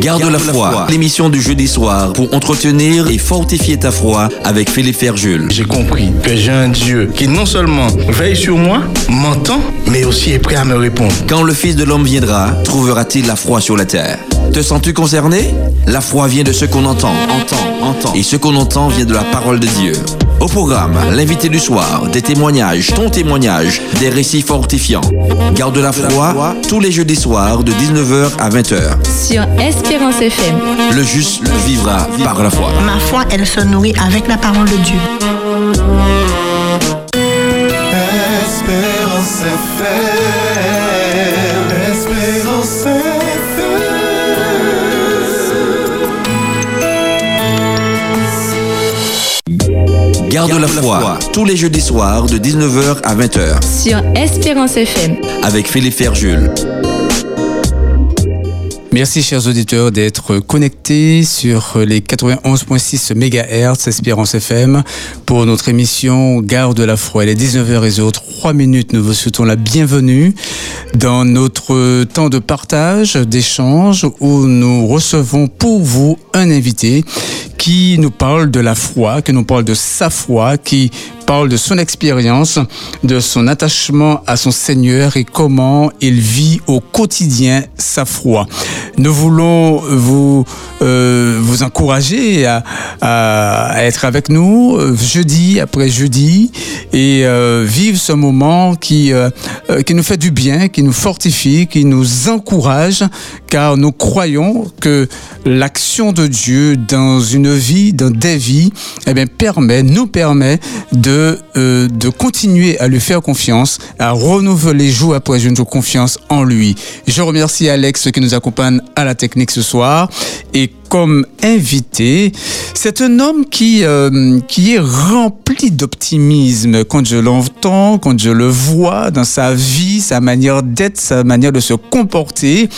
Garde la foi, l'émission du jeudi soir pour entretenir et fortifier ta foi avec Philippe Ferjul. J'ai compris que j'ai un Dieu qui non seulement veille sur moi, m'entend, mais aussi est prêt à me répondre. Quand le Fils de l'homme viendra, trouvera-t-il la foi sur la terre? Te sens-tu concerné? La foi vient de ce qu'on entend, entend, entend. Et ce qu'on entend vient de la parole de Dieu. Au programme, l'invité du soir, des témoignages, ton témoignage, des récits fortifiants. Garde la foi tous les jeudis soirs de 19h à 20h. Sur Espérance FM. Le juste vivra par la foi. Ma foi, elle se nourrit avec la parole de Dieu. Espérance FM. Garde la foi tous les jeudis soirs de 19h à 20h Sur Espérance FM. avec Philippe Ferjul. Merci chers auditeurs d'être connectés sur les 91.6 MHz Espérance FM pour notre émission Garde la foi. Il est 19h03 minutes. Nous vous souhaitons la bienvenue dans notre temps de partage, d'échange où nous recevons pour vous un invité qui nous parle de la foi, qui nous parle de sa foi, qui parle de son expérience, de son attachement à son Seigneur et comment il vit au quotidien sa foi. Nous voulons vous euh, vous encourager à, à- être avec nous euh, jeudi après jeudi et euh, vivre ce moment qui euh, euh, qui nous fait du bien, qui nous fortifie, qui nous encourage, car nous croyons que l'action de Dieu dans une vie, dans des vies, eh bien, permet, nous permet de, euh, de continuer à lui faire confiance, à renouveler jour après jour confiance en lui. Je remercie Alex qui nous accompagne à la technique ce soir et comme invité, c'est un homme qui, euh, qui est rempli d'optimisme quand je l'entends, quand je le vois dans sa vie, sa manière d'être, sa manière de se comporter.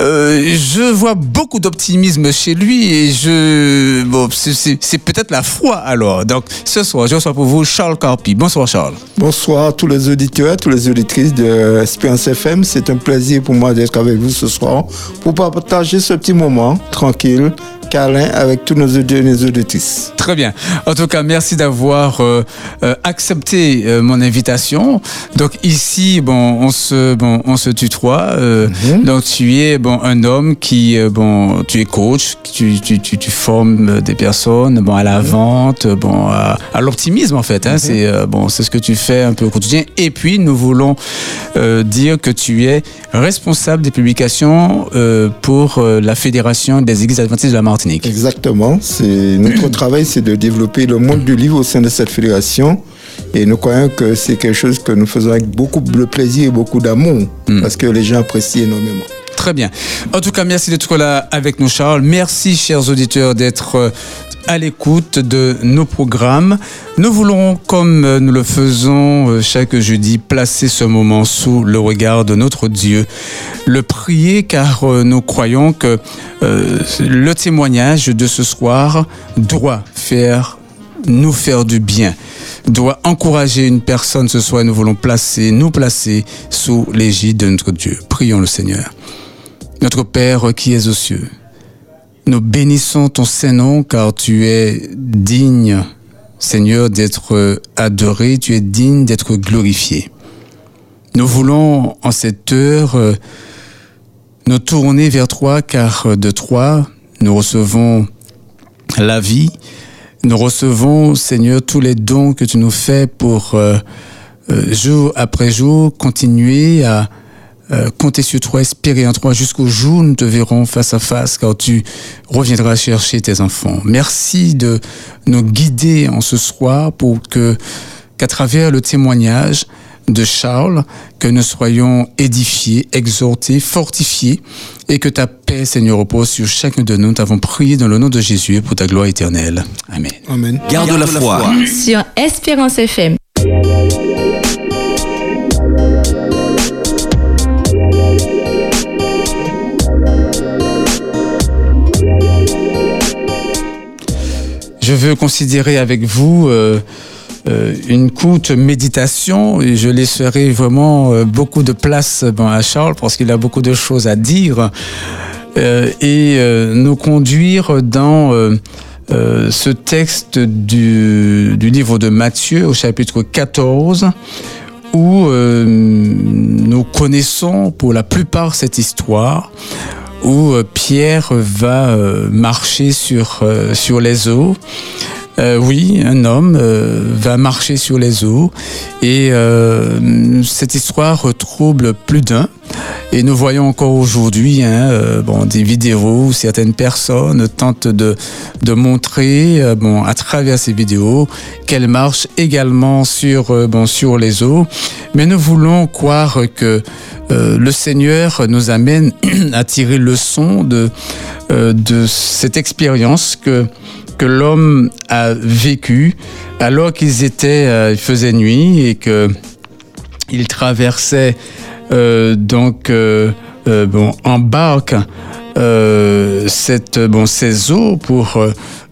Euh, je vois beaucoup d'optimisme chez lui et je bon c'est- peut-être la foi alors. Donc ce soir, je reçois pour vous Charles Carpi. Bonsoir Charles. Bonsoir à tous les auditeurs, toutes les auditrices de Espérance FM. C'est un plaisir pour moi d'être avec vous ce soir pour partager ce petit moment tranquille, skill câlin avec tous nos auditeurs et nos auditrices. Très bien. En tout cas, merci d'avoir euh, euh, accepté euh, mon invitation. Donc ici, bon, on se, bon, on se tutoie. euh, Donc tu es bon un homme qui, bon, tu es coach, tu, tu, tu, tu formes des personnes, bon, à la vente, bon, à, à l'optimisme en fait. Hein, C'est euh, bon, c'est ce que tu fais un peu au quotidien. Et puis nous voulons dire que tu es responsable des publications pour la Fédération des Églises Adventistes de la Martinique. Exactement. C'est notre travail, c'est de développer le monde du livre au sein de cette fédération. Et nous croyons que c'est quelque chose que nous faisons avec beaucoup de plaisir et beaucoup d'amour, parce que les gens apprécient énormément. Très bien. En tout cas, merci d'être là avec nous, Charles. Merci, chers auditeurs, d'être euh, à l'écoute de nos programmes. Nous voulons, comme euh, nous le faisons euh, chaque jeudi, placer ce moment sous le regard de notre Dieu. Le prier car nous croyons que le témoignage de ce soir doit faire nous faire du bien, doit encourager une personne ce soir. Nous voulons placer, nous placer sous l'égide de notre Dieu. Prions le Seigneur. Notre Père qui es aux cieux, nous bénissons ton Saint-Nom car tu es digne, Seigneur, d'être adoré, tu es digne d'être glorifié. Nous voulons en cette heure nous tourner vers toi car de toi nous recevons la vie, nous recevons, Seigneur, tous les dons que tu nous fais pour euh, euh, jour après jour continuer à euh, compter sur toi, espérer en toi jusqu'au jour où nous te verrons face à face quand tu reviendras chercher tes enfants. Merci de nous guider en ce soir pour que qu'à travers le témoignage de Charles, que nous soyons édifiés, exhortés, fortifiés et que ta paix, Seigneur, repose sur chacun de nous. Nous t'avons prié dans le nom de Jésus pour ta gloire éternelle. Amen. Amen. Garde la foi. Sur Espérance FM. Je veux considérer avec vous euh, euh, une courte méditation et je laisserai vraiment euh, beaucoup de place bon, à Charles parce qu'il a beaucoup de choses à dire. et nous conduire dans ce texte du, du, livre de Matthieu au chapitre 14 où nous connaissons pour la plupart cette histoire où Pierre va marcher sur, sur les eaux euh, oui, un homme euh, va marcher sur les eaux et euh, cette histoire trouble plus d'un. Et nous voyons encore aujourd'hui hein, bon, des vidéos où certaines personnes tentent de, de montrer bon, à travers ces vidéos qu'elles marchent également sur, bon, sur les eaux. Mais nous voulons croire que le Seigneur nous amène à tirer leçon de, de cette expérience que que l'homme a vécu alors qu'ils étaient, euh, il faisait nuit et que il traversait euh, donc euh, bon en barque cette bon ces eaux pour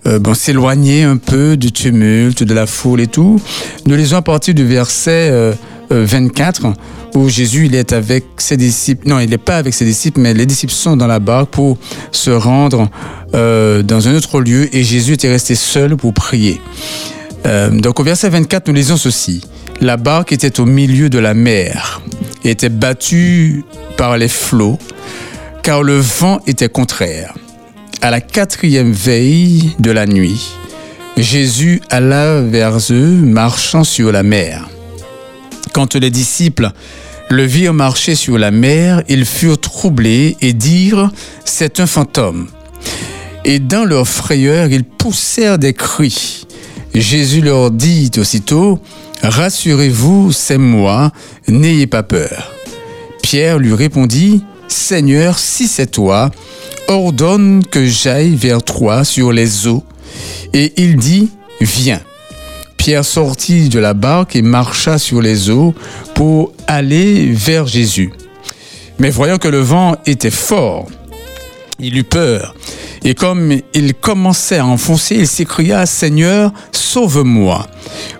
bon s'éloigner un peu du tumulte, de la foule et tout. Nous lisons à partir du verset 24 où Jésus il est avec ses disciples. Non, il n'est pas avec ses disciples, mais les disciples sont dans la barque pour se rendre euh, dans un autre lieu et Jésus était resté seul pour prier. Euh, donc au verset 24, nous lisons ceci. La barque était au milieu de la mer et était battue par les flots, car le vent était contraire. À la quatrième veille de la nuit, Jésus alla vers eux marchant sur la mer. Quand les disciples le virent marcher sur la mer, ils furent troublés et dirent, C'est un fantôme. Et dans leur frayeur, ils poussèrent des cris. Jésus leur dit aussitôt, Rassurez-vous, c'est moi, n'ayez pas peur. Pierre lui répondit, Seigneur, si c'est toi, ordonne que j'aille vers toi sur les eaux. Et il dit, Viens. Pierre sortit de la barque et marcha sur les eaux pour aller vers Jésus. Mais voyant que le vent était fort, il eut peur. Et comme il commençait à enfoncer, il s'écria, Seigneur, sauve-moi.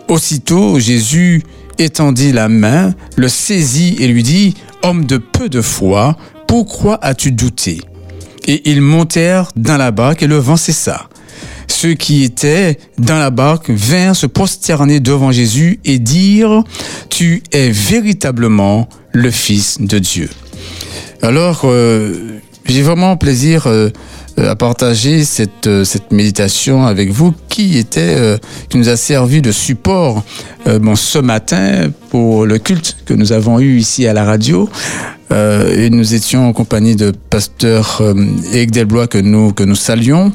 Aussitôt, Jésus étendit la main, le saisit et lui dit, Homme de peu de foi, pourquoi as-tu douté? Et ils montèrent dans la barque et le vent cessa ceux qui étaient dans la barque vinrent se prosterner devant Jésus et dire, tu es véritablement le Fils de Dieu. Alors, euh, j'ai vraiment plaisir euh, à partager cette, euh, cette méditation avec vous qui était, qui nous a servi de support bon, ce matin pour le culte que nous avons eu ici à la radio. et nous étions en compagnie de pasteur Eric que nous, que nous saluons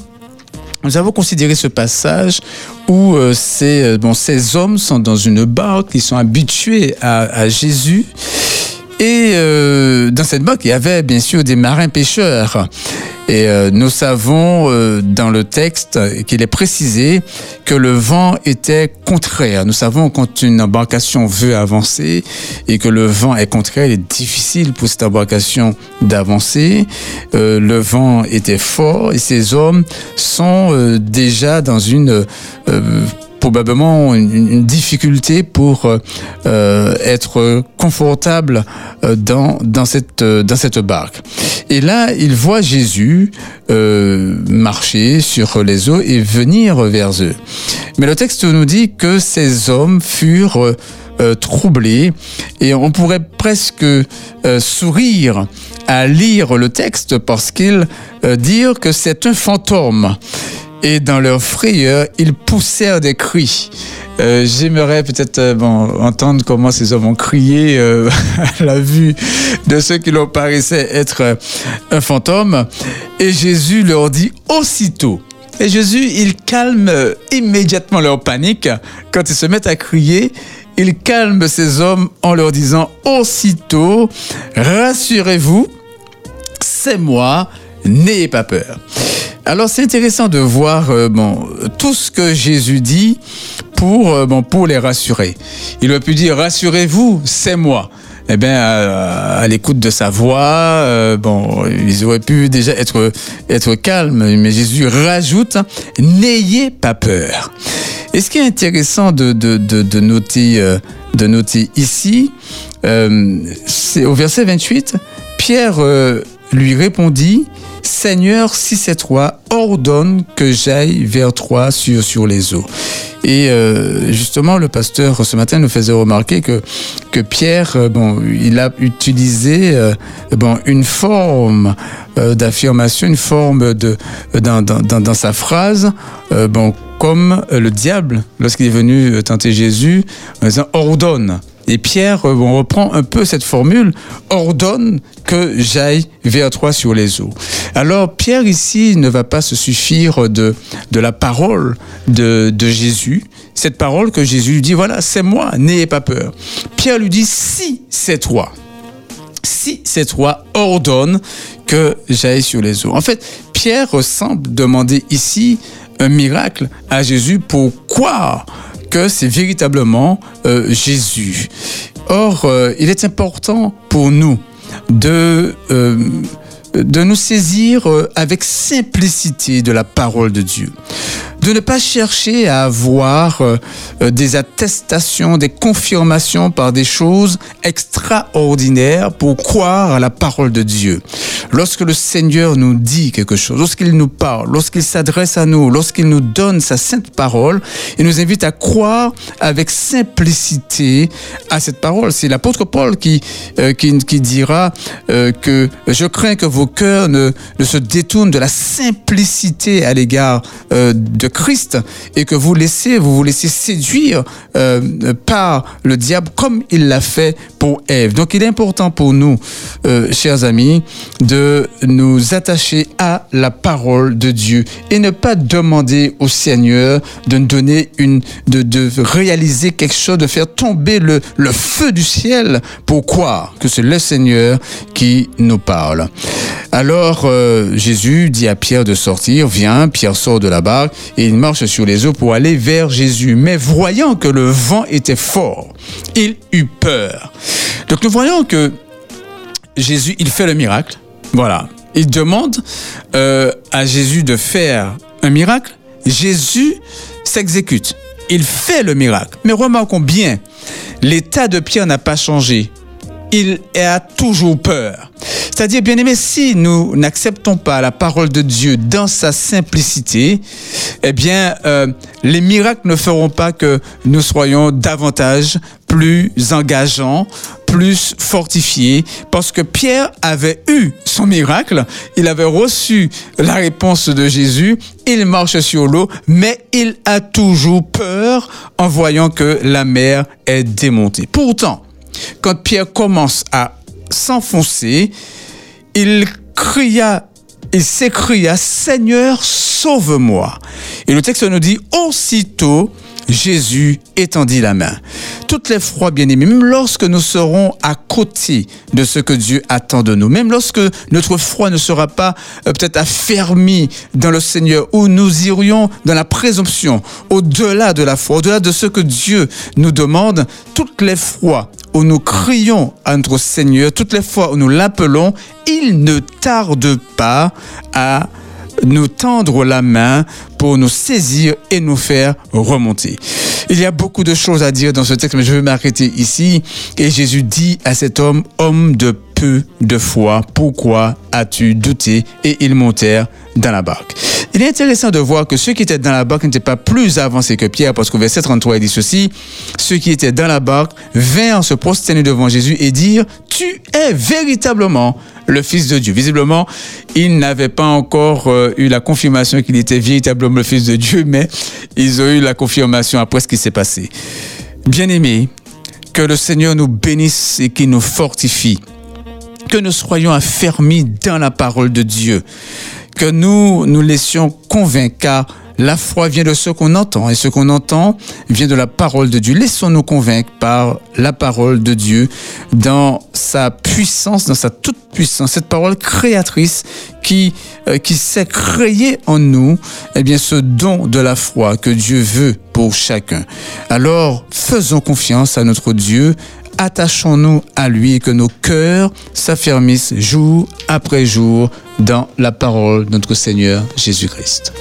nous avons considéré ce passage où euh, ces, euh, bon, ces hommes sont dans une barque, ils sont habitués à, Jésus et euh, dans cette barque, il y avait bien sûr des marins pêcheurs. Et euh, nous savons euh, dans le texte qu'il est précisé que le vent était contraire. Nous savons quand une embarcation veut avancer et que le vent est contraire, il est difficile pour cette embarcation d'avancer. le vent était fort et ces hommes sont déjà dans une probablement une, difficulté pour euh, euh, être confortable euh, dans, dans, cette, dans cette barque. Et là, il voit Jésus marcher sur les eaux et venir vers eux. Mais le texte nous dit que ces hommes furent troublés et on pourrait presque sourire à lire le texte parce qu'ils disent que c'est un fantôme et dans leur frayeur, ils poussèrent des cris. Euh, J'aimerais peut-être euh, entendre comment ces hommes ont crié euh, à la vue de ceux qui leur paraissaient être un fantôme. Et Jésus leur dit aussitôt. Et Jésus, il calme immédiatement leur panique. Quand ils se mettent à crier, il calme ces hommes en leur disant aussitôt, rassurez-vous, c'est moi, n'ayez pas peur. Alors c'est intéressant de voir euh, bon, tout ce que Jésus dit pour, euh, bon, pour les rassurer. Il aurait pu dire rassurez-vous, c'est moi. Eh bien, à, l'écoute de sa voix, euh, bon, ils auraient pu déjà être, calmes, mais Jésus rajoute n'ayez pas peur. Et ce qui est intéressant de noter ici, c'est au verset 28, Pierre lui répondit Seigneur, si c'est toi, ordonne que j'aille vers toi sur, sur les eaux. Et euh, justement, le pasteur ce matin nous faisait remarquer que, que Pierre, euh, bon, il a utilisé euh, bon, une forme d'affirmation, une forme de, dans, dans, dans sa phrase, bon, comme le diable, lorsqu'il est venu tenter Jésus, en disant ordonne. Et Pierre on reprend un peu cette formule, ordonne que j'aille vers toi sur les eaux. Alors Pierre ici ne va pas se suffire de, la parole de, de Jésus, cette parole que Jésus lui dit, voilà, c'est moi, n'ayez pas peur. Pierre lui dit, si c'est toi, si c'est toi, ordonne que j'aille sur les eaux. En fait, Pierre semble demander ici un miracle à Jésus pour c'est véritablement euh, Jésus. Or, euh, il est important pour nous de, euh, de nous saisir avec simplicité de la parole de Dieu de ne pas chercher à avoir euh, euh, des attestations, des confirmations par des choses extraordinaires pour croire à la parole de Dieu. Lorsque le Seigneur nous dit quelque chose, lorsqu'il nous parle, lorsqu'il s'adresse à nous, lorsqu'il nous donne sa sainte parole, il nous invite à croire avec simplicité à cette parole. C'est l'apôtre Paul qui, euh, qui, qui, dira que je crains que vos cœurs ne, se détournent de la simplicité à l'égard de Christ et que vous laissez, vous vous laissez séduire euh, par le diable comme il l'a fait pour Ève. Donc il est important pour nous, euh, chers amis, de nous attacher à la parole de Dieu et ne pas demander au Seigneur de nous donner une, de, de réaliser quelque chose, de faire tomber le, le feu du ciel pour croire que c'est le Seigneur qui nous parle. Alors euh, Jésus dit à Pierre de sortir, viens, Pierre sort de la barque et il marche sur les eaux pour aller vers Jésus. Mais voyant que le vent était fort, il eut peur. Donc nous voyons que Jésus, il fait le miracle. Voilà. Il demande euh, à Jésus de faire un miracle. Jésus s'exécute. Il fait le miracle. Mais remarquons bien, l'état de Pierre n'a pas changé. Il a toujours peur. C'est-à-dire, bien aimé, si nous n'acceptons pas la parole de Dieu dans sa simplicité, eh bien, euh, les miracles ne feront pas que nous soyons davantage plus engageants, plus fortifiés, parce que Pierre avait eu son miracle, il avait reçu la réponse de Jésus, il marche sur l'eau, mais il a toujours peur en voyant que la mer est démontée. Pourtant, quand Pierre commence à s'enfoncer, il cria, il s'écria, Seigneur, sauve-moi. Et le texte nous dit, aussitôt, Jésus étendit la main. Toutes les fois, bien-aimés, même lorsque nous serons à côté de ce que Dieu attend de nous, même lorsque notre foi ne sera pas euh, peut-être affermie dans le Seigneur, où nous irions dans la présomption, au-delà de la foi, au-delà de ce que Dieu nous demande, toutes les fois où nous crions à notre Seigneur, toutes les fois où nous l'appelons, il ne tarde pas à nous tendre la main pour nous saisir et nous faire remonter. Il y a beaucoup de choses à dire dans ce texte, mais je vais m'arrêter ici. Et Jésus dit à cet homme, homme de peu de foi, pourquoi as-tu douté Et ils montèrent dans la barque. Il est intéressant de voir que ceux qui étaient dans la barque n'étaient pas plus avancés que Pierre, parce qu'au verset 33, il dit ceci, ceux qui étaient dans la barque vinrent se prosterner devant Jésus et dire, tu es véritablement le Fils de Dieu. Visiblement, ils n'avaient pas encore euh, eu la confirmation qu'il était véritablement le Fils de Dieu, mais ils ont eu la confirmation après ce qui s'est passé. Bien-aimés, que le Seigneur nous bénisse et qu'il nous fortifie que nous soyons affermis dans la parole de Dieu, que nous nous laissions convaincre, car la foi vient de ce qu'on entend et ce qu'on entend vient de la parole de Dieu. Laissons-nous convaincre par la parole de Dieu dans sa puissance, dans sa toute puissance, cette parole créatrice qui, euh, qui sait créer en nous eh bien, ce don de la foi que Dieu veut pour chacun. Alors, faisons confiance à notre Dieu, attachons-nous à lui et que nos cœurs s'affermissent jour après jour dans la parole de notre Seigneur Jésus-Christ.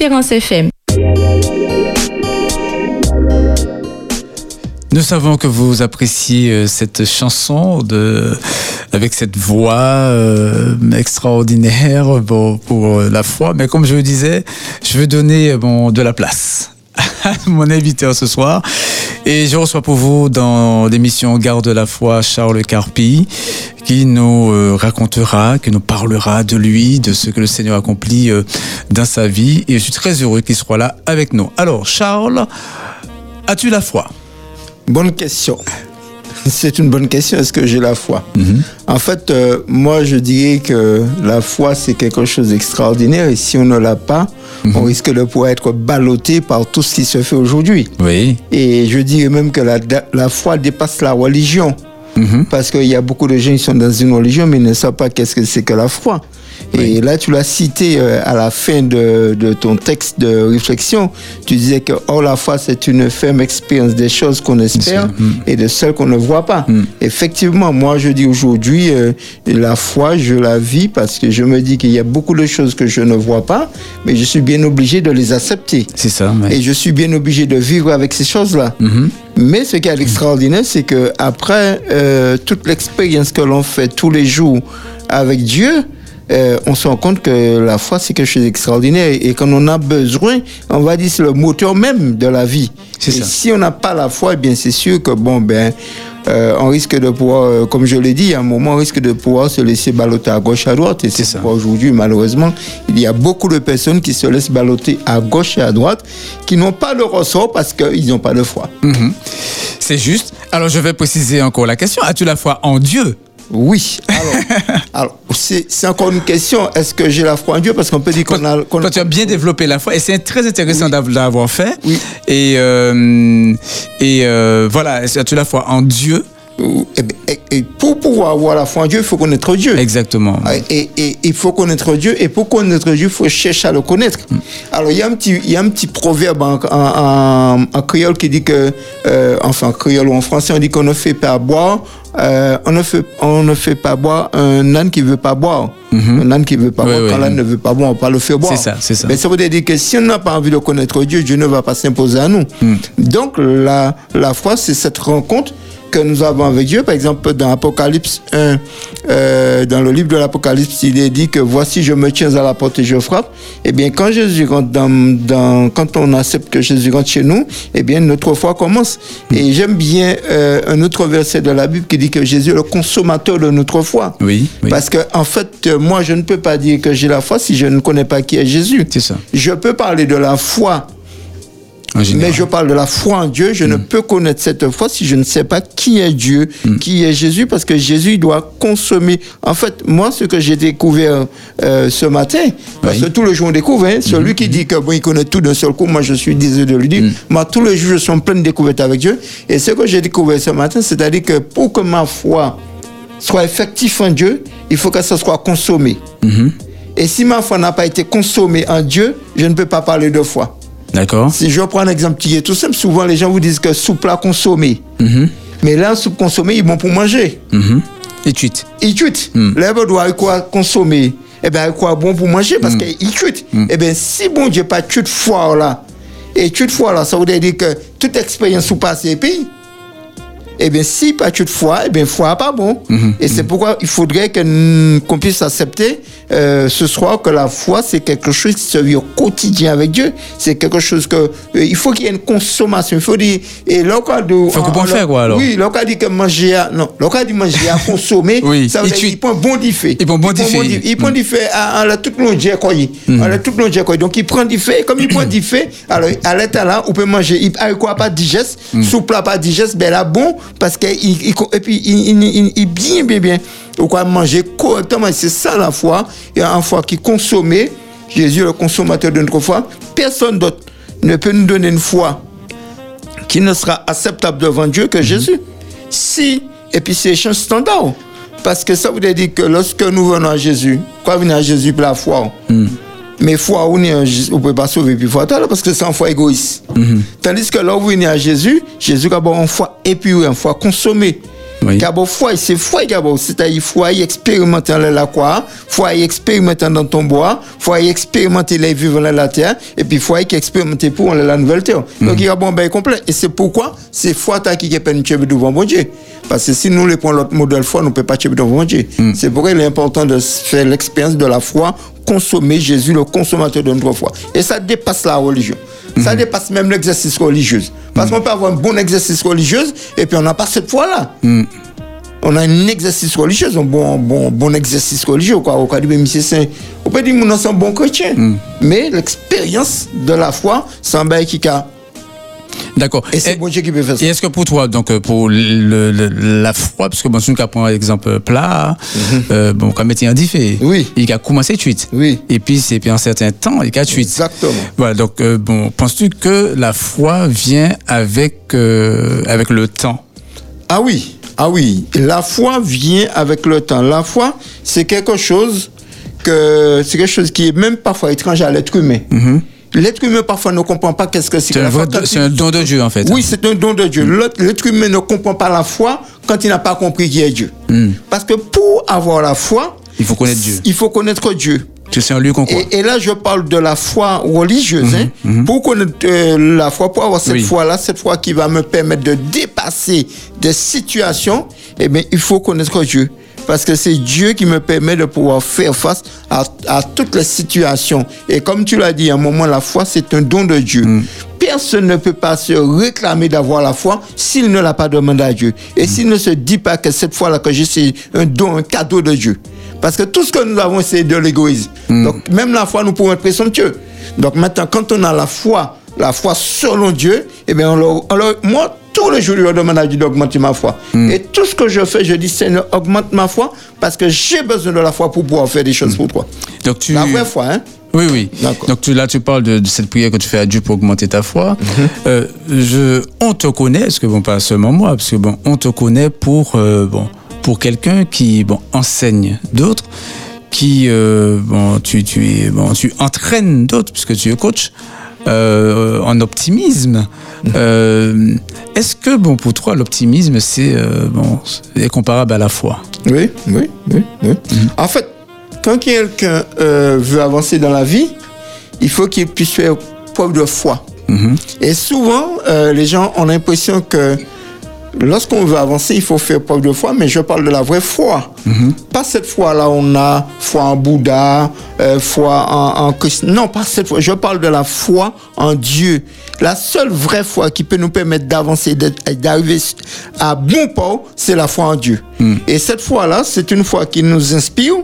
Espérance FM. Nous savons que vous appréciez euh, cette chanson de, avec cette voix euh, extraordinaire pour euh, la foi. Mais comme je le disais, je veux donner bon, de la place à mon invité ce soir. Et je reçois pour vous dans l'émission Garde la foi Charles Carpi qui nous euh, racontera, qui nous parlera de lui, de ce que le Seigneur accomplit euh, dans sa vie. Et je suis très heureux qu'il soit là avec nous. Alors, Charles, as-tu la foi? Bonne question. C'est une bonne question. Est-ce que j'ai la foi? Mhm. En fait, euh, moi, je dirais que la foi, c'est quelque chose d'extraordinaire. Et si on ne l'a pas, Mhm. on risque de pouvoir être ballotté par tout ce qui se fait aujourd'hui. Oui. Et je dirais même que la, la foi dépasse la religion. Mhm. Parce qu'il y a beaucoup de gens qui sont dans une religion, mais ils ne savent pas qu'est-ce que c'est que la foi. Et là, tu l'as cité euh, à la fin de, de ton texte de réflexion. Tu disais que oh, la foi, c'est une ferme expérience des choses qu'on espère et de celles qu'on ne voit pas. Mm. Effectivement, moi, je dis aujourd'hui, euh, la foi, je la vis parce que je me dis qu'il y a beaucoup de choses que je ne vois pas, mais je suis bien obligé de les accepter. C'est ça. ouais. Et je suis bien obligé de vivre avec ces choses-là. Mais ce qui est extraordinaire, c'est que après euh, toute l'expérience que l'on fait tous les jours avec Dieu, euh, on se rend compte que la foi, c'est quelque chose d'extraordinaire. Et quand on a besoin, on va dire c'est le moteur même de la vie. Et ça. si on n'a pas la foi, eh bien c'est sûr que bon ben euh, on risque de pouvoir, euh, comme je l'ai dit, à un moment, on risque de pouvoir se laisser balloter à gauche, à droite. Et c'est aujourd'hui, malheureusement, il y a beaucoup de personnes qui se laissent balloter à gauche et à droite, qui n'ont pas le ressort parce qu'ils n'ont pas de foi. Mhm. C'est juste. Alors, je vais préciser encore la question. As-tu la foi en Dieu? Oui. Alors, alors c'est encore une question. Est-ce que j'ai la foi en Dieu? Parce qu'on peut dire qu'on a. qu'on- Toi, tu as bien développé la foi et c'est très intéressant Oui. d'avoir fait. Oui. Et, euh, et euh, voilà, as-tu la foi en Dieu? Et- et pour pouvoir avoir la foi en Dieu, il faut connaître Dieu. Exactement. Ah, Et, il faut connaître Dieu. Et pour connaître Dieu, il faut chercher à le connaître. Alors, il y a un petit, il y a un petit proverbe en, en- en- en créole qui dit que, euh, enfin, en créole ou en français, on dit qu'on ne fait pas boire, euh, on, ne fait, on ne fait pas boire un âne qui veut pas boire. Un âne qui veut pas Oui, boire. oui, Quand l'âne oui. ne veut pas boire, on va pas le faire boire. C'est ça, c'est ça. Mais ça veut dire que si on n'a pas envie de connaître Dieu, Dieu ne va pas s'imposer à nous. Hmm. Donc, la, la foi, c'est cette rencontre que nous avons avec Dieu. Par exemple, dans Apocalypse 1, euh, dans le livre de l'Apocalypse, il est dit que voici, je me tiens à la porte et je frappe. Eh bien, quand Jésus rentre dans, dans- quand on accepte que Jésus rentre chez nous, eh bien, notre foi commence. Et j'aime bien euh, un autre verset de la Bible qui dit que Jésus est le consommateur de notre foi. Oui, oui. Parce que, en fait, moi, je ne peux pas dire que j'ai la foi si je ne connais pas qui est Jésus. C'est ça. Je peux parler de la foi. Mais je parle de la foi en Dieu. Je ne Mm. peux connaître cette foi si je ne sais pas qui est Dieu, qui est Jésus, parce que Jésus doit consommer. En fait, moi, ce que j'ai découvert euh, ce matin, parce Oui. Mm-hmm. que tous les jours on découvre, hein, celui qui dit que bon, il connaît tout d'un seul coup, moi je suis désolé de lui dire, Mm. moi tous les jours je suis en pleine découverte avec Dieu. Et ce que j'ai découvert ce matin, c'est-à-dire que pour que ma foi soit effective en Dieu, il faut que ça soit consommé. Mhm. Et si ma foi n'a pas été consommée en Dieu, je ne peux pas parler de foi. D'accord. Si je prends un exemple qui est tout simple, souvent les gens vous disent que soupe plat consommé. Mhm. Mais là, soupe consommée, ils vont pour manger. Mhm. Et tuite. Ils cuitent. Mm. L'herbe doit quoi consommer Eh bien, quoi bon pour manger? Parce qu'ils cuitent. Eh bien, si bon Dieu pas cuite foire là, et cuite foire là, ça veut dire que toute expérience sous passé pays, eh bien, si pas de foi, eh bien, foi pas bon. Mhm. Et c'est pourquoi il faudrait qu'on puisse accepter euh, ce soir que la foi, c'est quelque chose qui se vit au quotidien avec Dieu. C'est quelque chose que, euh, il faut qu'il y ait une consommation. Il faut dire, et là, quand de, Faut qu'on faire, quoi, alors? Oui, là, dit que manger à, non, là, dit manger à consommer, Oui, ça veut il dire qu'il prend bon diffé. Il prend bon diffé. di- Il prend diffé à, à la toute longue quoi. Mhm. À la toute longue. Donc, il prend diffé, comme il prend diffé, alors, à l'état là, on peut manger, il, avec quoi pas digeste, Mhm. sous plat pas digeste, ben là, bon, parce que, il, et puis, il, il, il- bien, bien, bien, ou quoi manger correctement, c'est ça la foi, et une foi qui consommait, Jésus, le consommateur de notre foi, personne d'autre ne peut nous donner une foi qui ne sera acceptable devant Dieu que Jésus. Si, et puis c'est un standard. Parce que ça voudrait dire que lorsque nous venons à Jésus, quoi venir à Jésus pour la foi Mais foi, on ne peut pas sauver puis foi parce que c'est une foi égoïste. Tandis que là où vous venez à Jésus, Jésus a une foi épurée, une foi consommée. Oui. Une foi, c'est foi une- c'est-à-dire foi expérimenter dans la croix, foi expérimenter dans ton bois, foi expérimenter les vivants dans la terre, et puis foi qui expérimenter pour la nouvelle terre. Donc il y a un bon bail complet. Et c'est pourquoi c'est foi ta qui est peine devant bon Dieu. Parce que si nous les prenons l'autre modèle foi, nous ne pouvons pas tuer devant Dieu. C'est pourquoi il est important de faire l'expérience de la foi, consommer Jésus, le consommateur de notre foi. Et ça dépasse la religion. Ça dépasse même l'exercice religieux. Parce qu'on peut avoir un bon exercice religieux et puis on n'a pas cette foi-là. On a un exercice religieux, un bon, bon, bon exercice religieux. Quoi. On peut dire, mais c'est saint. On peut dire, nous sommes bons chrétiens. Mais l'expérience de la foi, c'est un bail qui a. D'accord. Et c'est Dieu qui peut faire ça. Et est-ce que pour toi, donc euh, pour le, le- la foi, parce que bon, si on prend exemple plat, euh, bon, comme il dit fait, Mhm. Oui. il a commencé de suite. Oui. Et puis c'est puis un certain temps, il a de suite. Exactement. Voilà. Donc euh, bon, penses-tu que la foi vient avec euh, avec le temps? Ah oui, ah oui. La foi vient avec le temps. La foi, c'est quelque chose que c'est quelque chose qui est même parfois étrange à l'être humain. L'être humain parfois ne comprend pas qu'est-ce que c'est. C'est que un, un don de Dieu en fait. Oui, c'est un don de Dieu. L'autre- L'être humain ne comprend pas la foi quand il n'a pas compris qui est Dieu. Parce que pour avoir la foi, Il faut connaître Dieu. Il faut connaître Dieu. C'est en lui qu'on. Et, et là, je parle de la foi religieuse. hein. Pour connaître euh, la foi, pour avoir cette Oui. foi-là, cette foi qui va me permettre de dépasser des situations, eh bien, il faut connaître Dieu. Parce que c'est Dieu qui me permet de pouvoir faire face à, à toutes les situations. Et comme tu l'as dit, à un moment, la foi, c'est un don de Dieu. Personne ne peut pas se réclamer d'avoir la foi s'il ne l'a pas demandé à Dieu. Et s'il ne se dit pas que cette foi-là que j'ai, c'est un don, un cadeau de Dieu. Parce que tout ce que nous avons, c'est de l'égoïsme. Donc, même la foi, nous pouvons être présomptueux. Donc, maintenant, quand on a la foi, la foi selon Dieu, eh bien, on leur- on leur- moi, tous les jours, je demande à Dieu d'augmenter ma foi. Et tout ce que je fais, je dis, Seigneur, augmente ma foi, parce que j'ai besoin de la foi pour pouvoir faire des choses pour toi. Donc tu. La vraie foi, hein. Oui, oui. Donc tu, là, tu parles de, de cette prière que tu fais à Dieu pour augmenter ta foi. Mhm. Euh, je, on te connaît, parce que bon, pas seulement moi, parce que bon, on te connaît pour euh, bon, pour quelqu'un qui bon enseigne d'autres, qui euh, bon, tu, tu bon, tu entraînes d'autres, puisque tu es coach. Euh, en optimisme. Mhm. Euh, Est-ce que bon pour toi l'optimisme c'est euh, bon est comparable à la foi? Oui, oui, oui. oui. En fait, quand quelqu'un veut avancer dans la vie, il faut qu'il puisse faire preuve de foi. Et souvent, les gens ont l'impression que lorsqu'on veut avancer, il faut faire preuve de foi, mais je parle de la vraie foi. Pas cette foi-là, on a foi en Bouddha, euh, foi en, en Christ. Non, pas cette foi. Je parle de la foi en Dieu. La seule vraie foi qui peut nous permettre d'avancer, d'arriver à bon port, c'est la foi en Dieu. Et cette foi-là, c'est une foi qui nous inspire.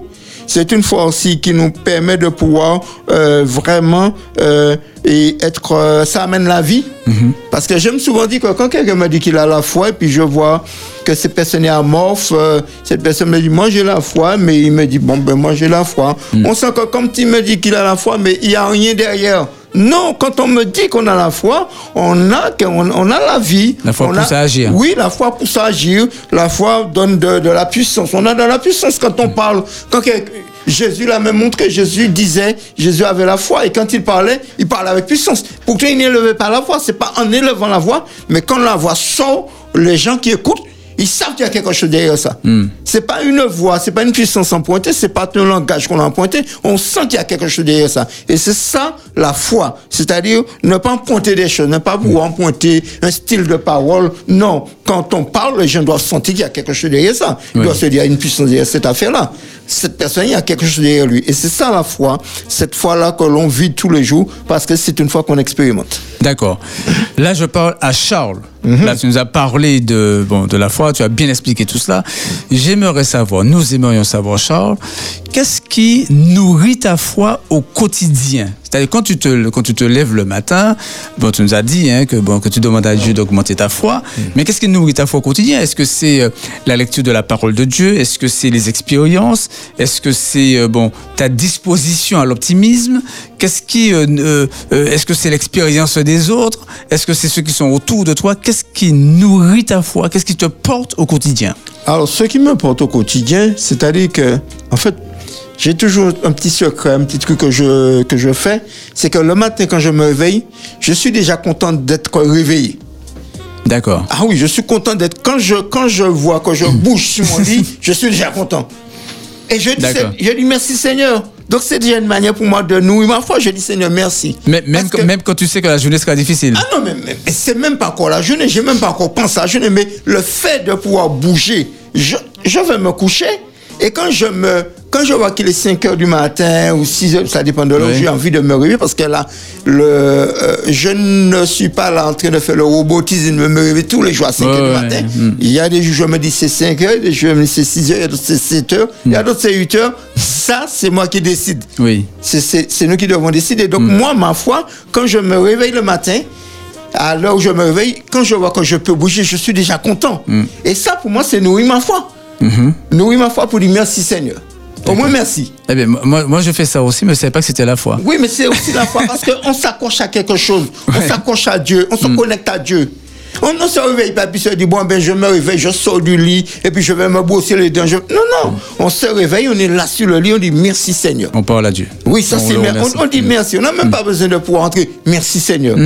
C'est une foi aussi qui nous permet de pouvoir euh, vraiment euh, et être. euh, ça amène la vie. Parce que je me souvent dit que quand quelqu'un me dit qu'il a la foi, et puis je vois que cette personne est amorphe, cette personne me dit moi j'ai la foi, mais il me dit bon ben moi j'ai la foi. On sent que comme tu me dis qu'il a la foi, mais il n'y a rien derrière. Non, quand on me dit qu'on a la foi, on a, on, on a la vie. La foi on pousse a- à agir. Oui, la foi pousse à agir. La foi donne de, de la puissance. On a de la puissance quand on parle. Quand Jésus l'a même montré. Jésus disait, Jésus avait la foi. Et quand il parlait, il parlait avec puissance. Pourtant, il n'élevait pas la voix. C'est pas en élevant la voix, mais quand la voix sort, les gens qui écoutent, ils savent qu'il y a quelque chose derrière ça. C'est pas une voix, c'est pas une puissance emprunté, c'est pas un langage qu'on a emprunté. On sent qu'il y a quelque chose derrière ça. Et c'est ça la foi. C'est-à-dire ne pas emprunter des choses, ne pas pouvoir emprunter un style de parole. Non, quand on parle, les gens doivent sentir qu'il y a quelque chose derrière ça. Ils Oui. doivent se dire, il y a une puissance derrière cette affaire-là. Cette personne, il y a quelque chose derrière lui. Et c'est ça la foi, cette foi-là que l'on vit tous les jours, parce que c'est une foi qu'on expérimente. D'accord. Là, je parle à Charles. Mhm. Là, tu nous as parlé de, la foi, tu as bien expliqué tout cela. J'aimerais savoir, nous aimerions savoir, Charles, qu'est-ce qui nourrit ta foi au quotidien? C'est-à-dire, quand tu, te, quand tu te lèves le matin, bon, tu nous as dit hein, que, bon, que tu demandes à Dieu d'augmenter ta foi, Mhm. mais qu'est-ce qui nourrit ta foi au quotidien? Est-ce que c'est euh, la lecture de la parole de Dieu? Est-ce que c'est les expériences? Est-ce que c'est euh, bon, ta disposition à l'optimisme? Qu'est-ce qui, euh, est-ce que c'est l'expérience des autres? Est-ce que c'est ceux qui sont autour de toi? Qu'est-ce qui nourrit ta foi? Qu'est-ce qui te porte au quotidien? Alors, ce qui me porte au quotidien, c'est-à-dire que, en fait, j'ai toujours un petit secret, un petit truc que je, que je fais, c'est que le matin, quand je me réveille, je suis déjà content d'être réveillé. D'accord. Ah oui, je suis content d'être. Quand je, quand je vois que je bouge sur mon lit, je suis déjà content. Et je dis, je dis merci Seigneur. Donc c'est déjà une manière pour moi de nourrir ma foi. Je dis Seigneur, merci. Mais, même, Parce que- même quand tu sais que la journée sera difficile. Ah non, mais c'est même pas encore la journée. J'ai même pas encore pensé à la journée. Mais le fait de pouvoir bouger, je, je vais me coucher. Et quand je me, quand je vois qu'il est 5 heures du matin ou 6 heures, ça dépend de l'heure, Oui. j'ai envie de me réveiller parce que là, le, euh, je ne suis pas là en train de faire le robotisme, de me réveiller tous les jours à 5 Ouais, heures du matin. Il y a des jours, je me dis c'est 5 heures, des jours, je me dis c'est 6 heures, il y a d'autres c'est 7 heures, il y a d'autres c'est 8 heures. Ça, c'est moi qui décide. Oui. C'est- nous qui devons décider. Mm. Donc, moi, ma foi, quand je me réveille le matin, à l'heure où je me réveille, quand je vois que je peux bouger, je suis déjà content. Mm. Et ça, pour moi, c'est nourrir ma foi. Mm-hmm. Nourrir ma foi pour dire merci Seigneur. Au moins, merci. Eh bien, moi, moi, je fais ça aussi, mais je ne savais pas que c'était la foi. Oui, mais c'est aussi la foi parce qu'on s'accroche à quelque chose. On Ouais. Mm. s'accroche à Dieu. On se connecte à Dieu. On ne se réveille pas puis se dit, bon, ben, je me réveille, je sors du lit et puis je vais me brosser les dents. Je- Non, non. On se réveille, on est là sur le lit, on dit merci Seigneur. On parle à Dieu. Oui, ça c'est mer- on, on dit merci. On n'a même pas besoin de pouvoir entrer. Merci Seigneur.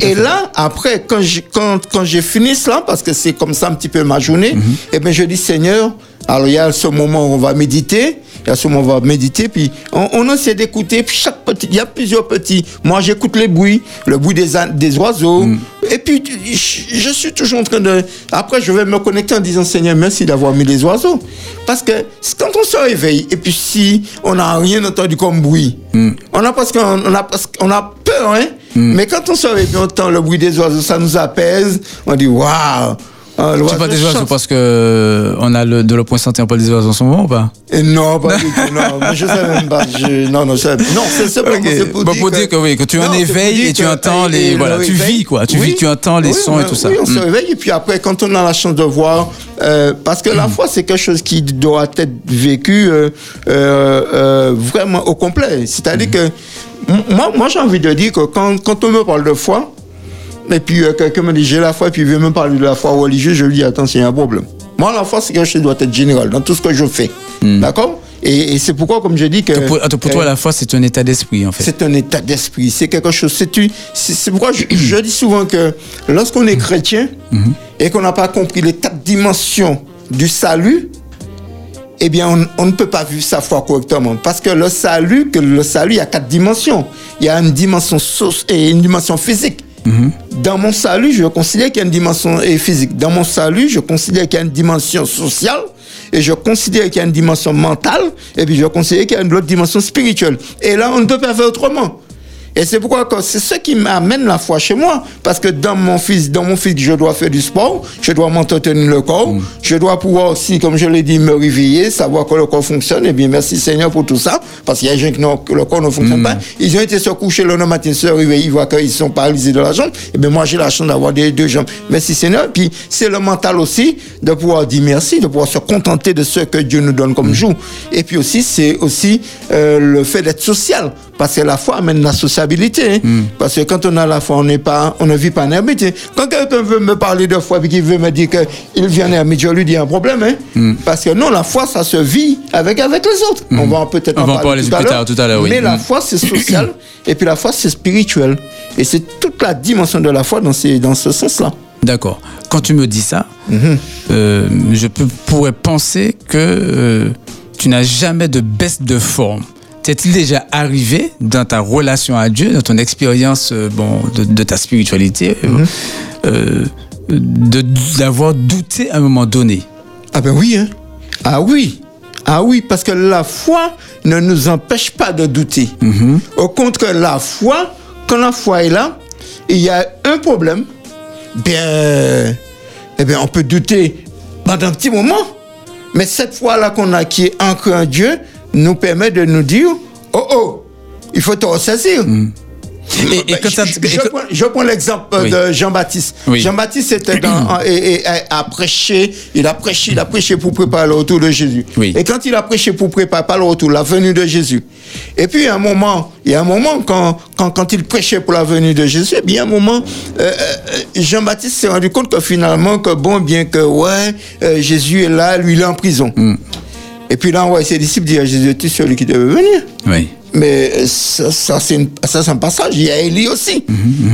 Et là, après, quand j'ai quand, quand j'ai fini cela, parce que c'est comme ça un petit peu ma journée, et bien je dis Seigneur. Alors il y a ce moment où on va méditer, y a ce moment on va méditer, puis on, on essaie d'écouter. Chaque petit, il y a plusieurs petits. Moi j'écoute les bruits, le bruit des des oiseaux. Et puis je, je suis toujours en train de. Après je vais me connecter en disant Seigneur merci d'avoir mis les oiseaux, parce que quand on se réveille et puis si on n'a rien entendu comme bruit, on a parce qu'on on a parce qu'on a peur, hein. Mais quand on se réveille, on entend le bruit des oiseaux, ça nous apaise. On dit waouh. Ah, Tu parles des oiseaux parce que euh, on a le, de point santé, on parle des oiseaux en ce moment ou pas? Et non, pas du tout, non. Mais je sais même pas. Je, non, non, je sais- non, c'est simplement Ok. c'est pour, dire pour dire que oui, que tu pour éveil et tu que- entends les- le voilà, tu vis, quoi. Tu vis, tu entends les sons et tout ça. Oui, on se Mm. réveille et puis après, quand on a la chance de voir, euh, parce que Mm. la foi, c'est quelque chose qui doit être vécu euh, vraiment au complet. C'est-à-dire Mm. que moi, moi j'ai envie de dire que quand, quand on me parle de foi, et puis euh, quelqu'un me dit j'ai la foi, et puis il veut me parler de la foi religieuse, je lui dis attention, il y a un problème. Moi, la foi, c'est quelque chose qui doit être général dans tout ce que je fais. D'accord? Et, et c'est pourquoi, comme je dis que. Pour, attends, pour toi, la foi, c'est un état d'esprit, en fait. C'est un état d'esprit, c'est quelque chose. C'est c'est c'est pourquoi je, je dis souvent que lorsqu'on est chrétien et qu'on n'a pas compris les quatre dimensions du salut, eh bien, on, on ne peut pas vivre sa foi correctement. Parce que le salut, que le salut, il y a quatre dimensions. Il y a une dimension soci- et une dimension physique. Dans mon salut, je considère qu'il y a une dimension physique. Dans mon salut, je considère qu'il y a une dimension sociale. Et je considère qu'il y a une dimension mentale. Et puis je considère qu'il y a une autre dimension spirituelle. Et là, on ne peut pas faire autrement. Et c'est pourquoi c'est ce qui m'amène la foi chez moi. Parce que dans mon fils, dans mon fils, je dois faire du sport, je dois m'entretenir le corps, je dois pouvoir aussi, comme je l'ai dit, me réveiller, savoir que le corps fonctionne. Et bien, merci Seigneur pour tout ça. Parce qu'il y a des gens qui que le corps ne fonctionne pas. Ils ont été se coucher le matin, se réveiller, ils voient qu'ils sont paralysés de la jambe. Et bien, moi, j'ai la chance d'avoir des deux jambes. Merci Seigneur. Puis, c'est le mental aussi, de pouvoir dire merci, de pouvoir se contenter de ce que Dieu nous donne comme jour. Et puis aussi, c'est aussi euh, le fait d'être social. Parce que la foi amène la hein. Parce que quand on a la foi, on n'est pas, on ne vit pas en ermite. Quand quelqu'un veut me parler de foi et qu'il veut me dire qu'il vient en ermite, je lui dis un problème. hein. Parce que non, la foi, ça se vit avec, avec les autres. On va peut-être en en parler tout, plus tard, tout à l'heure, oui. Mais la foi, c'est social. et puis la foi, c'est spirituel. Et c'est toute la dimension de la foi dans, ces, dans ce sens-là. D'accord. Quand tu me dis ça, Mhm. euh, je peux- pourrais penser que euh, tu n'as jamais de baisse de forme. T'est-il déjà arrivé dans ta relation à Dieu, dans ton expérience euh, bon, de, de ta spiritualité, euh, Mhm. euh, de- d'avoir douté à un moment donné? Ah ben oui, hein. Ah oui. Ah oui, parce que la foi ne nous empêche pas de douter. Au contraire, la foi, quand la foi est là, il y a un problème, bien, eh bien, on peut douter pendant un petit moment. Mais cette foi-là qu'on a qui est ancrée en Dieu nous permet de nous dire, oh oh, il faut te ressaisir. Et, et quand ça- je, prends, je prends l'exemple Oui. de Jean-Baptiste. Oui. Jean-Baptiste était dans, et, et a, prêché, il a prêché, il a prêché pour préparer le retour de Jésus. Oui. Et quand il a prêché pour préparer le retour, la venue de Jésus. Et puis, il y a un moment, il y a un moment quand, quand, quand il prêchait pour la venue de Jésus, eh bien, un moment, euh, euh, Jean-Baptiste s'est rendu compte que finalement, que bon, bien que, ouais, euh, Jésus est là, lui, il est en prison. Mm. Et puis là, on voit ses disciples dire à Jésus, tu es celui qui devait venir? Oui. Mais ça, ça, c'est un passage. Il y a Élie aussi.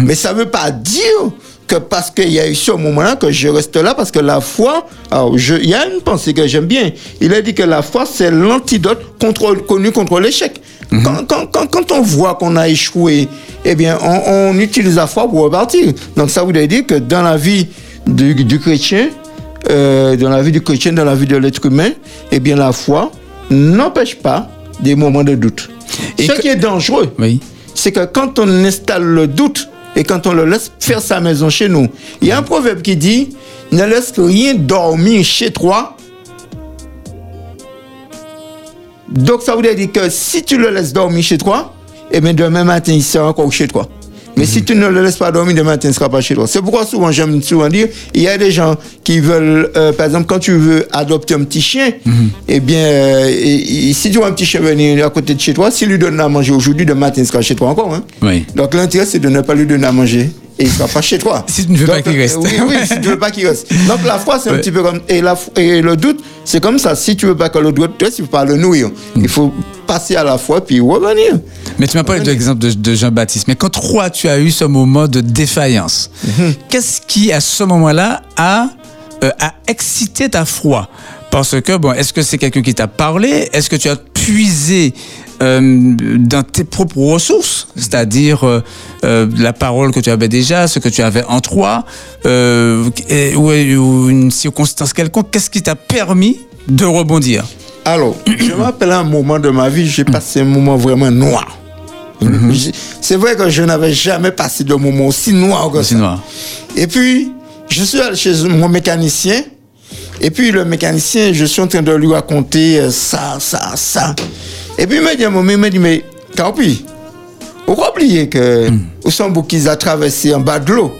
Mais ça ne veut pas dire que parce qu'il y a eu ce moment-là que je reste là, parce que la foi, alors je- il y a une pensée que j'aime bien. Il a dit que la foi, c'est l'antidote contre, connu contre l'échec. Quand, quand, quand, quand on voit qu'on a échoué, eh bien, on, on utilise la foi pour repartir. Donc ça voudrait dire que dans la vie du, du chrétien, euh, dans la vie du chrétien, dans la vie de l'être humain, eh bien, la foi n'empêche pas des moments de doute. Et Ce que- qui est dangereux, Oui. c'est que quand on installe le doute et quand on le laisse faire sa maison chez nous, il y a un proverbe qui dit ne laisse rien dormir chez toi. Donc ça voudrait dire que si tu le laisses dormir chez toi, eh bien demain matin il sera encore chez toi. Mais si tu ne le laisses pas dormir, demain il ne sera pas chez toi. C'est pourquoi souvent j'aime souvent dire, il y a des gens qui veulent, euh, par exemple, quand tu veux adopter un petit chien, eh bien, euh, et- et si tu vois un petit chien venir à côté de chez toi, s'il lui donne à manger aujourd'hui, demain matin il sera chez toi encore. Hein. Oui. Donc l'intérêt, c'est de ne pas lui donner à manger. Et il ne sera pas chez toi. Si tu ne veux pas Donc, qu'il reste. Oui, oui, si tu ne veux pas qu'il reste. Donc la foi, c'est un petit peu comme. Et, la, et le doute, c'est comme ça. Si tu veux pas que le doute reste, il ne faut pas le nourrir. Il faut passer à la foi puis revenir. Mais tu m'as parlé de l'exemple de, de Jean-Baptiste. Mais quand toi, tu as eu ce moment de défaillance, qu'est-ce qui, à ce moment-là, a, euh, a excité ta foi? Parce que, bon, est-ce que c'est quelqu'un qui t'a parlé? Est-ce que tu as puisé euh, dans tes propres ressources? C'est-à-dire euh, euh, la parole que tu avais déjà, ce que tu avais en toi, euh, et- ou, ou une circonstance quelconque Qu'est-ce qui t'a permis de rebondir? Alors, je me rappelle un moment de ma vie, j'ai passé un moment vraiment noir. J'ai- C'est vrai que je n'avais jamais passé de moment aussi noir que ça. noir. Et puis, je suis allé chez mon mécanicien. Et puis, le mécanicien, je suis en train de lui raconter euh, ça, ça, ça. Et puis, il m'a dit moment, il m'a dit, mais, Carpi, vous oublier que Sambouk, qu'ils a traversé en bas de l'eau.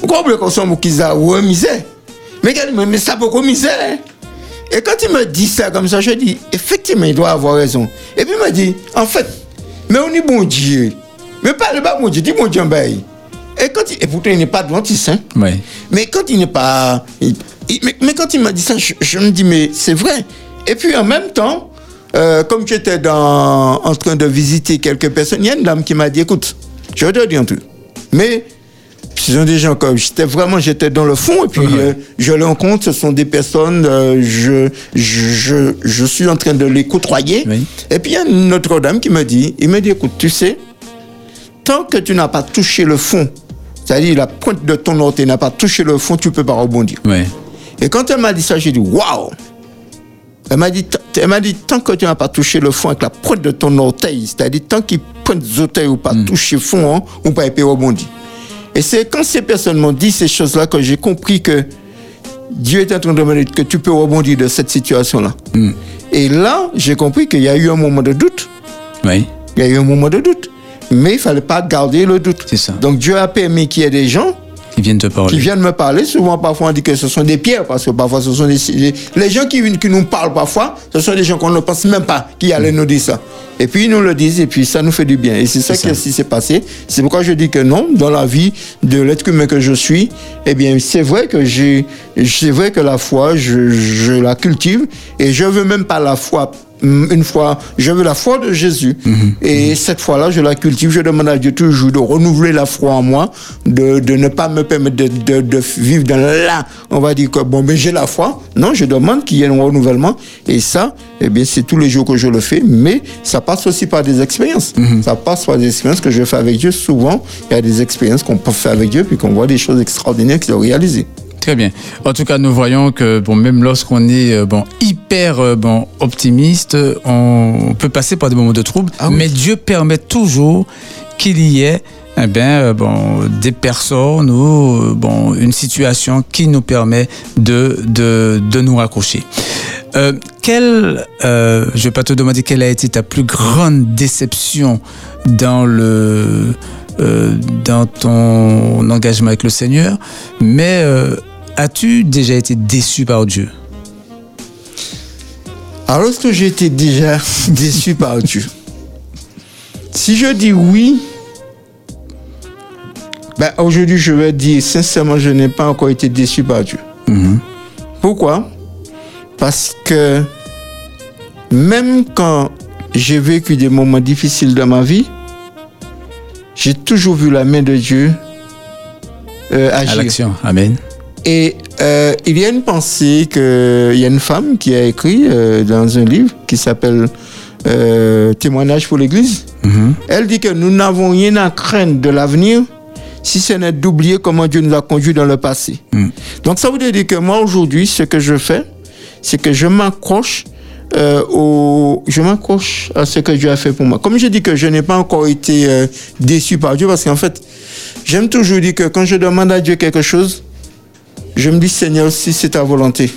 Vous Sambouk, qu'ils a remisé. Mais, il dit, mais, ça beaucoup misère. hein. Et quand il me dit ça comme ça, je dis, effectivement, il doit avoir raison. Et puis il m'a dit, en fait, mais on est bon Dieu. Mais parle pas bon Dieu, dis bon Dieu en. Et, quand il, et pourtant, il n'est pas adventiste. Hein? Oui. Mais quand il n'est pas. il- mais, mais quand il m'a dit ça, je, je me dis, mais c'est vrai. Et puis en même temps, euh, comme j'étais dans, en train de visiter quelques personnes, il y a une dame qui m'a dit, écoute, je vais te dire un truc. Mais ce sont des gens comme j'étais vraiment j'étais dans le fond et puis euh, je les rencontre ce sont des personnes euh, je, je je je suis en train de les côtoyer Oui. et puis il y a une autre dame qui me dit il me dit écoute tu sais tant que tu n'as pas touché le fond c'est-à-dire la pointe de ton orteil n'a pas touché le fond tu peux pas rebondir Oui. Et quand elle m'a dit ça j'ai dit waouh elle m'a dit, elle m'a dit, tant que tu n'as pas touché le fond avec la pointe de ton orteil, c'est-à-dire tant qu'il pointe des orteils ou pas touché le fond, hein, ou pas épée rebondir. Et c'est quand ces personnes m'ont dit ces choses-là que j'ai compris que Dieu est en train de me dire que tu peux rebondir de cette situation-là. Et là, j'ai compris qu'il y a eu un moment de doute. Oui. Il y a eu un moment de doute. Mais il fallait pas garder le doute. C'est ça. Donc Dieu a permis qu'il y ait des gens Qui viennent te parler. qui viennent me parler. Souvent, parfois, on dit que ce sont des pierres, parce que parfois, ce sont des... Les gens qui, qui nous parlent parfois, ce sont des gens qu'on ne pense même pas qui allaient nous dire ça. Et puis, ils nous le disent, et puis ça nous fait du bien. Et c'est ça C'est qui ça. s'est passé. C'est pourquoi je dis que non, dans la vie de l'être humain que je suis, eh bien, c'est vrai que j'ai... C'est vrai que la foi, je, je la cultive, et je veux même pas la foi une foi, je veux la foi de Jésus. Et cette foi-là, je la cultive. Je demande à Dieu toujours de renouveler la foi en moi, de, de ne pas me permettre de, de, de vivre dans là. On va dire que bon, mais j'ai la foi. Non, je demande qu'il y ait un renouvellement. Et ça, eh bien, c'est tous les jours que je le fais. Mais ça passe aussi par des expériences. Ça passe par des expériences que je fais avec Dieu. Souvent, il y a des expériences qu'on peut faire avec Dieu, puis qu'on voit des choses extraordinaires qui sont réalisées. Très bien. En tout cas, nous voyons que bon, même lorsqu'on est euh, bon hyper euh, bon optimiste, on peut passer par des moments de trouble, Ah oui. mais Dieu permet toujours qu'il y ait eh bien, euh, bon, des personnes ou bon, une situation qui nous permet de, de, de nous raccrocher. Euh, quelle, euh, je vais pas te demander quelle a été ta plus grande déception dans le euh, dans ton engagement avec le Seigneur, mais as-tu déjà été déçu par Dieu? Alors, lorsque j'ai été déjà déçu par Dieu, si je dis oui, ben aujourd'hui, je vais dire sincèrement, je n'ai pas encore été déçu par Dieu. Pourquoi? Parce que même quand j'ai vécu des moments difficiles dans ma vie, j'ai toujours vu la main de Dieu euh, à agir. l'action Amen. Et euh, il y a une pensée que il y a une femme qui a écrit euh, dans un livre qui s'appelle euh, Témoignage pour l'Église. Elle dit que nous n'avons rien à craindre de l'avenir si ce n'est d'oublier comment Dieu nous a conduits dans le passé. Donc ça veut dire que moi aujourd'hui, ce que je fais, c'est que je m'accroche euh, au, je m'accroche à ce que Dieu a fait pour moi. Comme je dis que je n'ai pas encore été euh, déçu par Dieu, parce qu'en fait, j'aime toujours dire que quand je demande à Dieu quelque chose, je me dis Seigneur, si c'est ta volonté,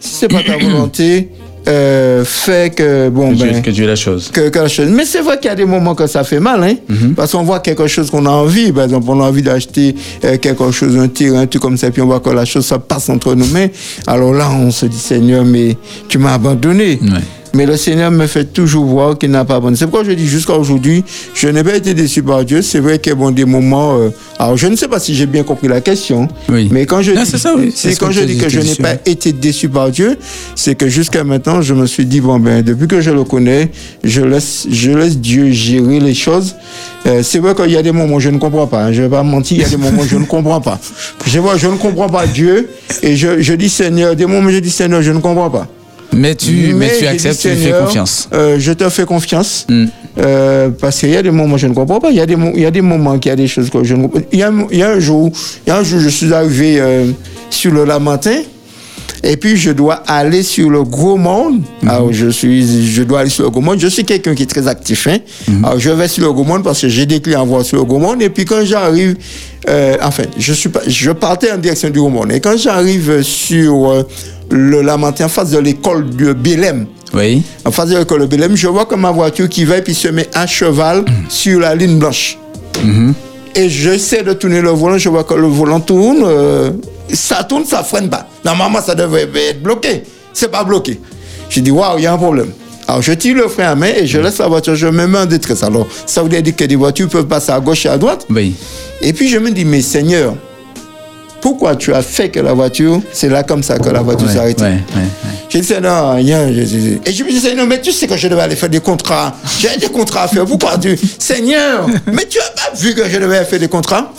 si c'est pas ta volonté, euh, fais que bon Que Dieu, ben que Dieu la chose. que chose. Mais c'est vrai qu'il y a des moments que ça fait mal, hein, parce qu'on voit quelque chose qu'on a envie. Par exemple, on a envie d'acheter euh, quelque chose, un tir, un truc comme ça, puis on voit que la chose ça passe entre nos mains. Alors là, on se dit Seigneur, mais tu m'as abandonné. Ouais. Mais le Seigneur me fait toujours voir qu'il n'a pas abandonné. C'est pourquoi je dis jusqu'à aujourd'hui, je n'ai pas été déçu par Dieu. C'est vrai qu'il y a bon, des moments. euh, alors, je ne sais pas si j'ai bien compris la question. Oui. Mais quand je Non, dis, c'est ça, oui. Quand que je dis que je n'ai pas été déçu par Dieu, c'est que jusqu'à maintenant, je me suis dit, bon, ben, depuis que je le connais, je laisse, je laisse Dieu gérer les choses. Euh, c'est vrai qu'il y a des moments où je ne comprends pas. hein, je ne vais pas mentir, il y a des moments où je ne comprends pas. Je vois, je ne comprends pas Dieu et je, je dis Seigneur, des moments où je dis Seigneur, je ne comprends pas. Mais tu, mais, tu acceptes, dit, tu fais confiance. euh, je te fais confiance. Mm. Euh, parce qu'il y a des moments où je ne comprends pas. Il y a des, mo- il y a des moments qu'il y a des choses que je ne comprends pas. Il y a, il y a un jour, il y a un jour, je suis arrivé euh, sur le Lamentin. Et puis, je dois aller sur le gros monde. Alors, je suis, je dois aller sur le gros monde. Je suis quelqu'un qui est très actif. Hein? Alors, je vais sur le gros monde parce que j'ai des clients à voir sur le gros monde. Et puis, quand j'arrive, enfin, je suis je partais en direction du gros monde. Et quand j'arrive sur le Lamentin, en face de l'école de Bélem, Oui. en face de l'école de Bélem, je vois que ma voiture qui va et puis se met à cheval sur la ligne blanche. Et j'essaie de tourner le volant, je vois que le volant tourne, euh, ça tourne, ça freine pas. Normalement, ça devrait être bloqué. C'est pas bloqué. Je dis, waouh, il y a un problème. Alors, je tire le frein à main et je laisse la voiture, je me mets en détresse. Alors, ça veut dire que des voitures peuvent passer à gauche et à droite. Oui. Et puis, je me dis, mais Seigneur, pourquoi tu as fait que la voiture, c'est là comme ça que la voiture Ouais, s'est arrêtée ouais, ouais, ouais. j'ai dit, non, rien. Et je me disais, non, mais tu sais que je devais aller faire des contrats. J'ai des contrats à faire. Pourquoi tu. Seigneur, mais tu as pas vu que je devais faire des contrats?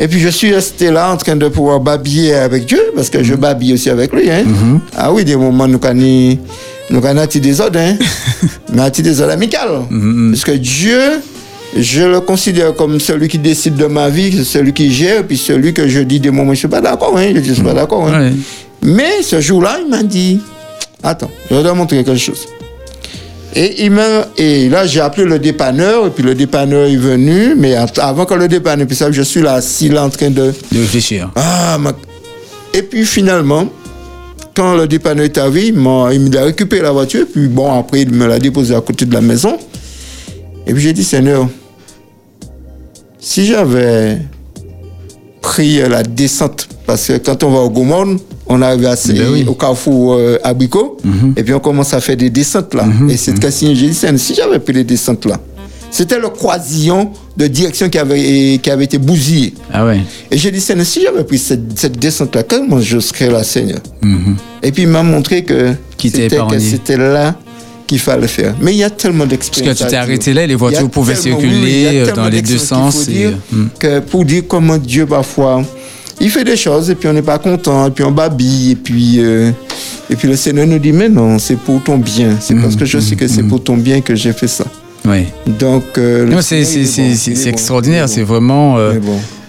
Et puis je suis resté là en train de pouvoir babiller avec Dieu, parce que je babille aussi avec lui. Hein. Ah oui, des moments, nous avons nous des désordres, hein? mais des désordres amicales? Parce que Dieu, je le considère comme celui qui décide de ma vie, celui qui gère, puis celui que je dis des moments, je suis pas d'accord, hein. Je je suis pas d'accord, hein. Ouais. Mais ce jour-là, il m'a dit, attends, je vais te montrer quelque chose. Et, il m'a, et là, j'ai appelé le dépanneur, et puis le dépanneur est venu, mais avant que le dépanneur puisse je suis là, assis là, en train de... De réfléchir. Ah, ma- Et puis finalement, quand le dépanneur est arrivé, il m'a récupéré la voiture, puis bon, après, il me l'a déposée à côté de la maison. Et puis j'ai dit, Seigneur, si j'avais pris la descente, parce que quand on va au Gaumont, on arrive à, Ben oui. au carrefour euh, Abricot, et puis on commence à faire des descentes là. Et c'est que si j'ai dit, Seigneur, si j'avais pris les descentes là, C'était le croisillon de direction qui avait, qui avait été bousillé. Ah ouais. Et j'ai dit, Seigneur, si j'avais pris cette, cette descente-là, comment je serais là, Seigneur? Et puis il m'a montré que c'était là qu'il fallait faire. Mais il y a tellement Parce d'expériences. que tu t'es arrêté là, les voitures pouvaient circuler oui, oui, euh, dans les deux sens. qu'il et, hmm. que pour dire comment Dieu parfois il fait des choses et puis on n'est pas content et puis on babille et puis euh, et puis le Seigneur nous dit mais non c'est pour ton bien c'est Hmm, parce que je sais que c'est pour ton bien que j'ai fait ça ouais. donc euh, c'est bon, extraordinaire, c'est bon, vraiment, euh.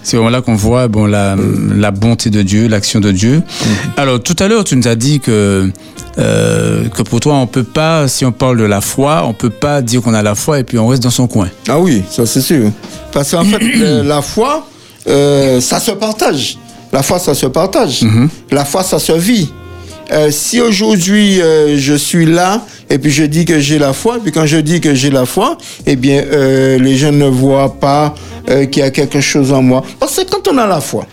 C'est vraiment là qu'on voit bon, la, la bonté de Dieu, l'action de Dieu. Alors tout à l'heure, tu nous as dit que, euh, que pour toi, on peut pas, si on parle de la foi, on peut pas dire qu'on a la foi et puis on reste dans son coin. Ah oui, ça c'est sûr. Parce qu'en fait, la foi, euh, ça se partage. La foi, ça se partage. La foi, ça se vit. Euh, si aujourd'hui euh, je suis là et puis je dis que j'ai la foi, et puis quand je dis que j'ai la foi, eh bien euh, les gens ne voient pas qu'il y a quelque chose en moi. Parce que quand on a la foi,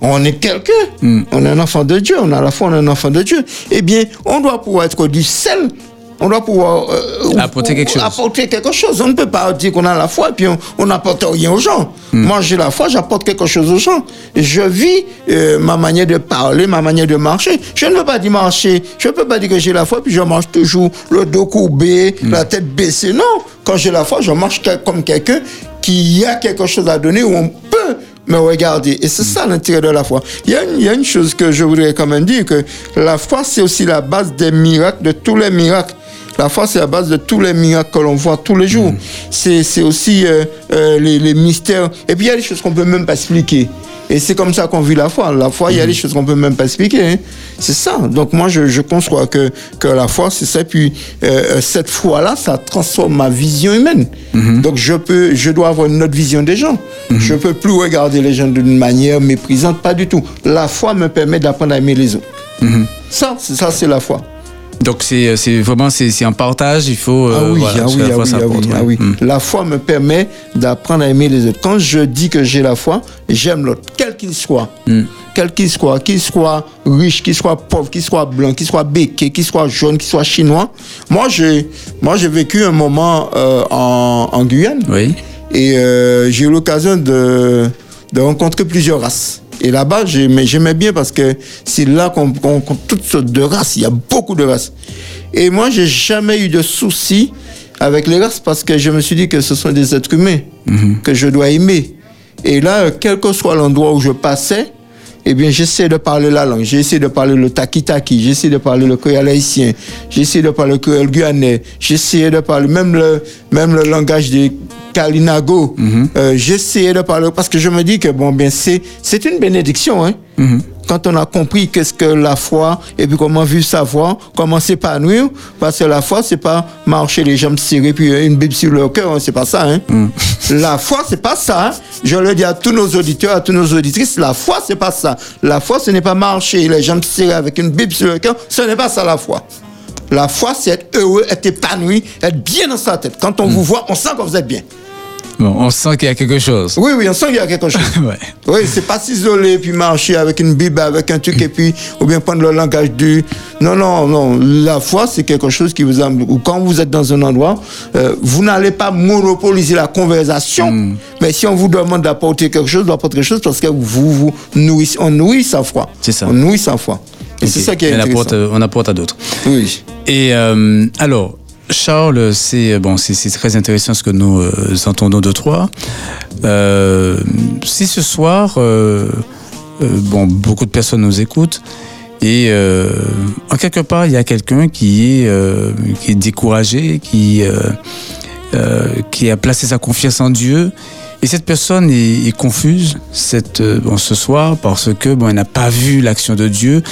on est quelqu'un, on est un enfant de Dieu, on a la foi, on est un enfant de Dieu. Eh bien, on doit pouvoir être du sel. On doit pouvoir euh, Apporter quelque chose. apporter quelque chose. On ne peut pas dire qu'on a la foi et puis on- n'apporte rien aux gens. Moi, j'ai la foi, j'apporte quelque chose aux gens. Je vis euh, ma manière de parler, ma manière de marcher. Je ne veux pas dire marcher. Je ne peux pas dire que j'ai la foi puis je marche toujours le dos courbé, la tête baissée. Non, quand j'ai la foi, je marche comme quelqu'un qui a quelque chose à donner où on peut me regarder. Et c'est ça l'intérêt de la foi. Il y, a une, il y a une chose que je voudrais quand même dire, que la foi, c'est aussi la base des miracles, de tous les miracles. La foi, c'est la base de tous les miracles que l'on voit tous les jours. C'est c'est aussi euh, euh, les, les mystères. Et puis, il y a des choses qu'on peut même pas expliquer. Et c'est comme ça qu'on vit la foi. La foi, il y a des choses qu'on peut même pas expliquer. hein. C'est ça. Donc moi, je, je conçois que, que la foi, c'est ça. Puis euh, cette foi-là, ça transforme ma vision humaine. Donc je peux, je dois avoir une autre vision des gens. Je peux plus regarder les gens d'une manière méprisante, pas du tout. La foi me permet d'apprendre à aimer les autres. Ça, c'est ça, c'est la foi. Donc c'est c'est vraiment c'est c'est un partage, il faut euh, Ah oui, voilà, ah oui, ah foi, oui, ah oui, ah oui. Mm. La foi me permet d'apprendre à aimer les autres. Quand je dis que j'ai la foi, j'aime l'autre, quel qu'il soit. Mm. Quel qu'il soit, qu'il soit riche, qu'il soit pauvre, qu'il soit blanc, qu'il soit béqué, qu'il soit jaune, qu'il soit chinois. Moi, j'ai, moi, j'ai vécu un moment euh, en, en Guyane. Oui. Et euh, j'ai eu l'occasion de, de rencontrer plusieurs races. Et là-bas, j'aimais, j'aimais bien parce que c'est là qu'on rencontre toutes sortes de races. Il y a beaucoup de races. Et moi, j'ai jamais eu de soucis avec les races parce que je me suis dit que ce sont des êtres humains que je dois aimer. Et là, quel que soit l'endroit où je passais, eh bien, j'essaie de parler la langue. J'ai essayé de parler le taki-taki. J'ai essayé de parler le créole haïtien. Essayé de parler le créole guyanais. J'ai essayé de parler même le, même le langage des Kalinago. Euh, j'ai essayé de parler parce que je me dis que bon, bien, c'est, c'est une bénédiction, hein. Quand on a compris qu'est-ce que la foi et puis comment vivre sa foi, comment s'épanouir, parce que la foi, c'est pas marcher les jambes serrées puis une bible sur le cœur, hein, c'est pas ça, hein. La foi, c'est pas ça. hein. Je le dis à tous nos auditeurs, à tous nos auditrices, la foi, c'est pas ça. La foi, ce n'est pas marcher les jambes serrées avec une Bible sur le cœur. Ce n'est pas ça la foi. La foi, c'est être heureux, être épanoui, être bien dans sa tête. Quand on vous voit, on sent que vous êtes bien. Bon, on sent qu'il y a quelque chose. Oui, oui, on sent qu'il y a quelque chose. Ouais. Oui, c'est pas s'isoler puis marcher avec une Bible, avec un truc et puis, ou bien prendre le langage du. Non, non, non. La foi, c'est quelque chose qui vous a. Ou quand vous êtes dans un endroit, euh, vous n'allez pas monopoliser la conversation. Mais si on vous demande d'apporter quelque chose, d'apporter quelque chose parce que vous vous nourrissez. On nourrit sa foi. C'est ça. On nourrit sa foi. Et c'est ça qui est on intéressant. euh, on apporte à d'autres. Oui. Et euh, alors, Charles, c'est bon, c'est très intéressant ce que nous euh, entendons de toi. Euh, si ce soir, euh, euh, bon, beaucoup de personnes nous écoutent et euh, en quelque part, il y a quelqu'un qui est euh, qui est découragé, qui euh, euh, qui a placé sa confiance en Dieu. Et cette personne est, est confuse cette, euh, bon, ce soir parce que bon, n'a pas vu l'action de Dieu.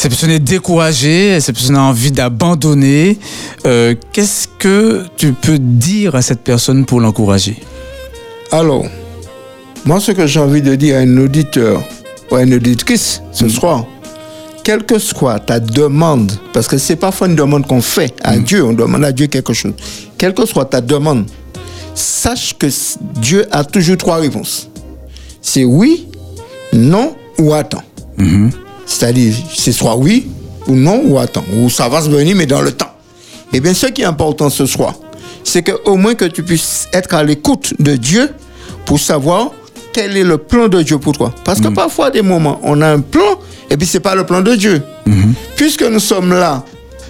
Cette personne est découragée, cette personne a envie d'abandonner. Euh, Qu'est-ce que tu peux dire à cette personne pour l'encourager? Alors, moi, ce que j'ai envie de dire à un auditeur ou à une auditrice ce soir, quelle que soit ta demande, parce que c'est parfois une demande qu'on fait à Dieu, on demande à Dieu quelque chose, quelle que soit ta demande, sache que Dieu a toujours trois réponses. C'est oui, non ou attends. C'est-à-dire, c'est soit oui ou non ou attends. Ou ça va se venir, mais dans le temps. Eh bien, ce qui est important ce soir, c'est que au moins que tu puisses être à l'écoute de Dieu pour savoir quel est le plan de Dieu pour toi. Parce que parfois, à des moments, on a un plan et puis c'est pas le plan de Dieu. Puisque nous sommes là,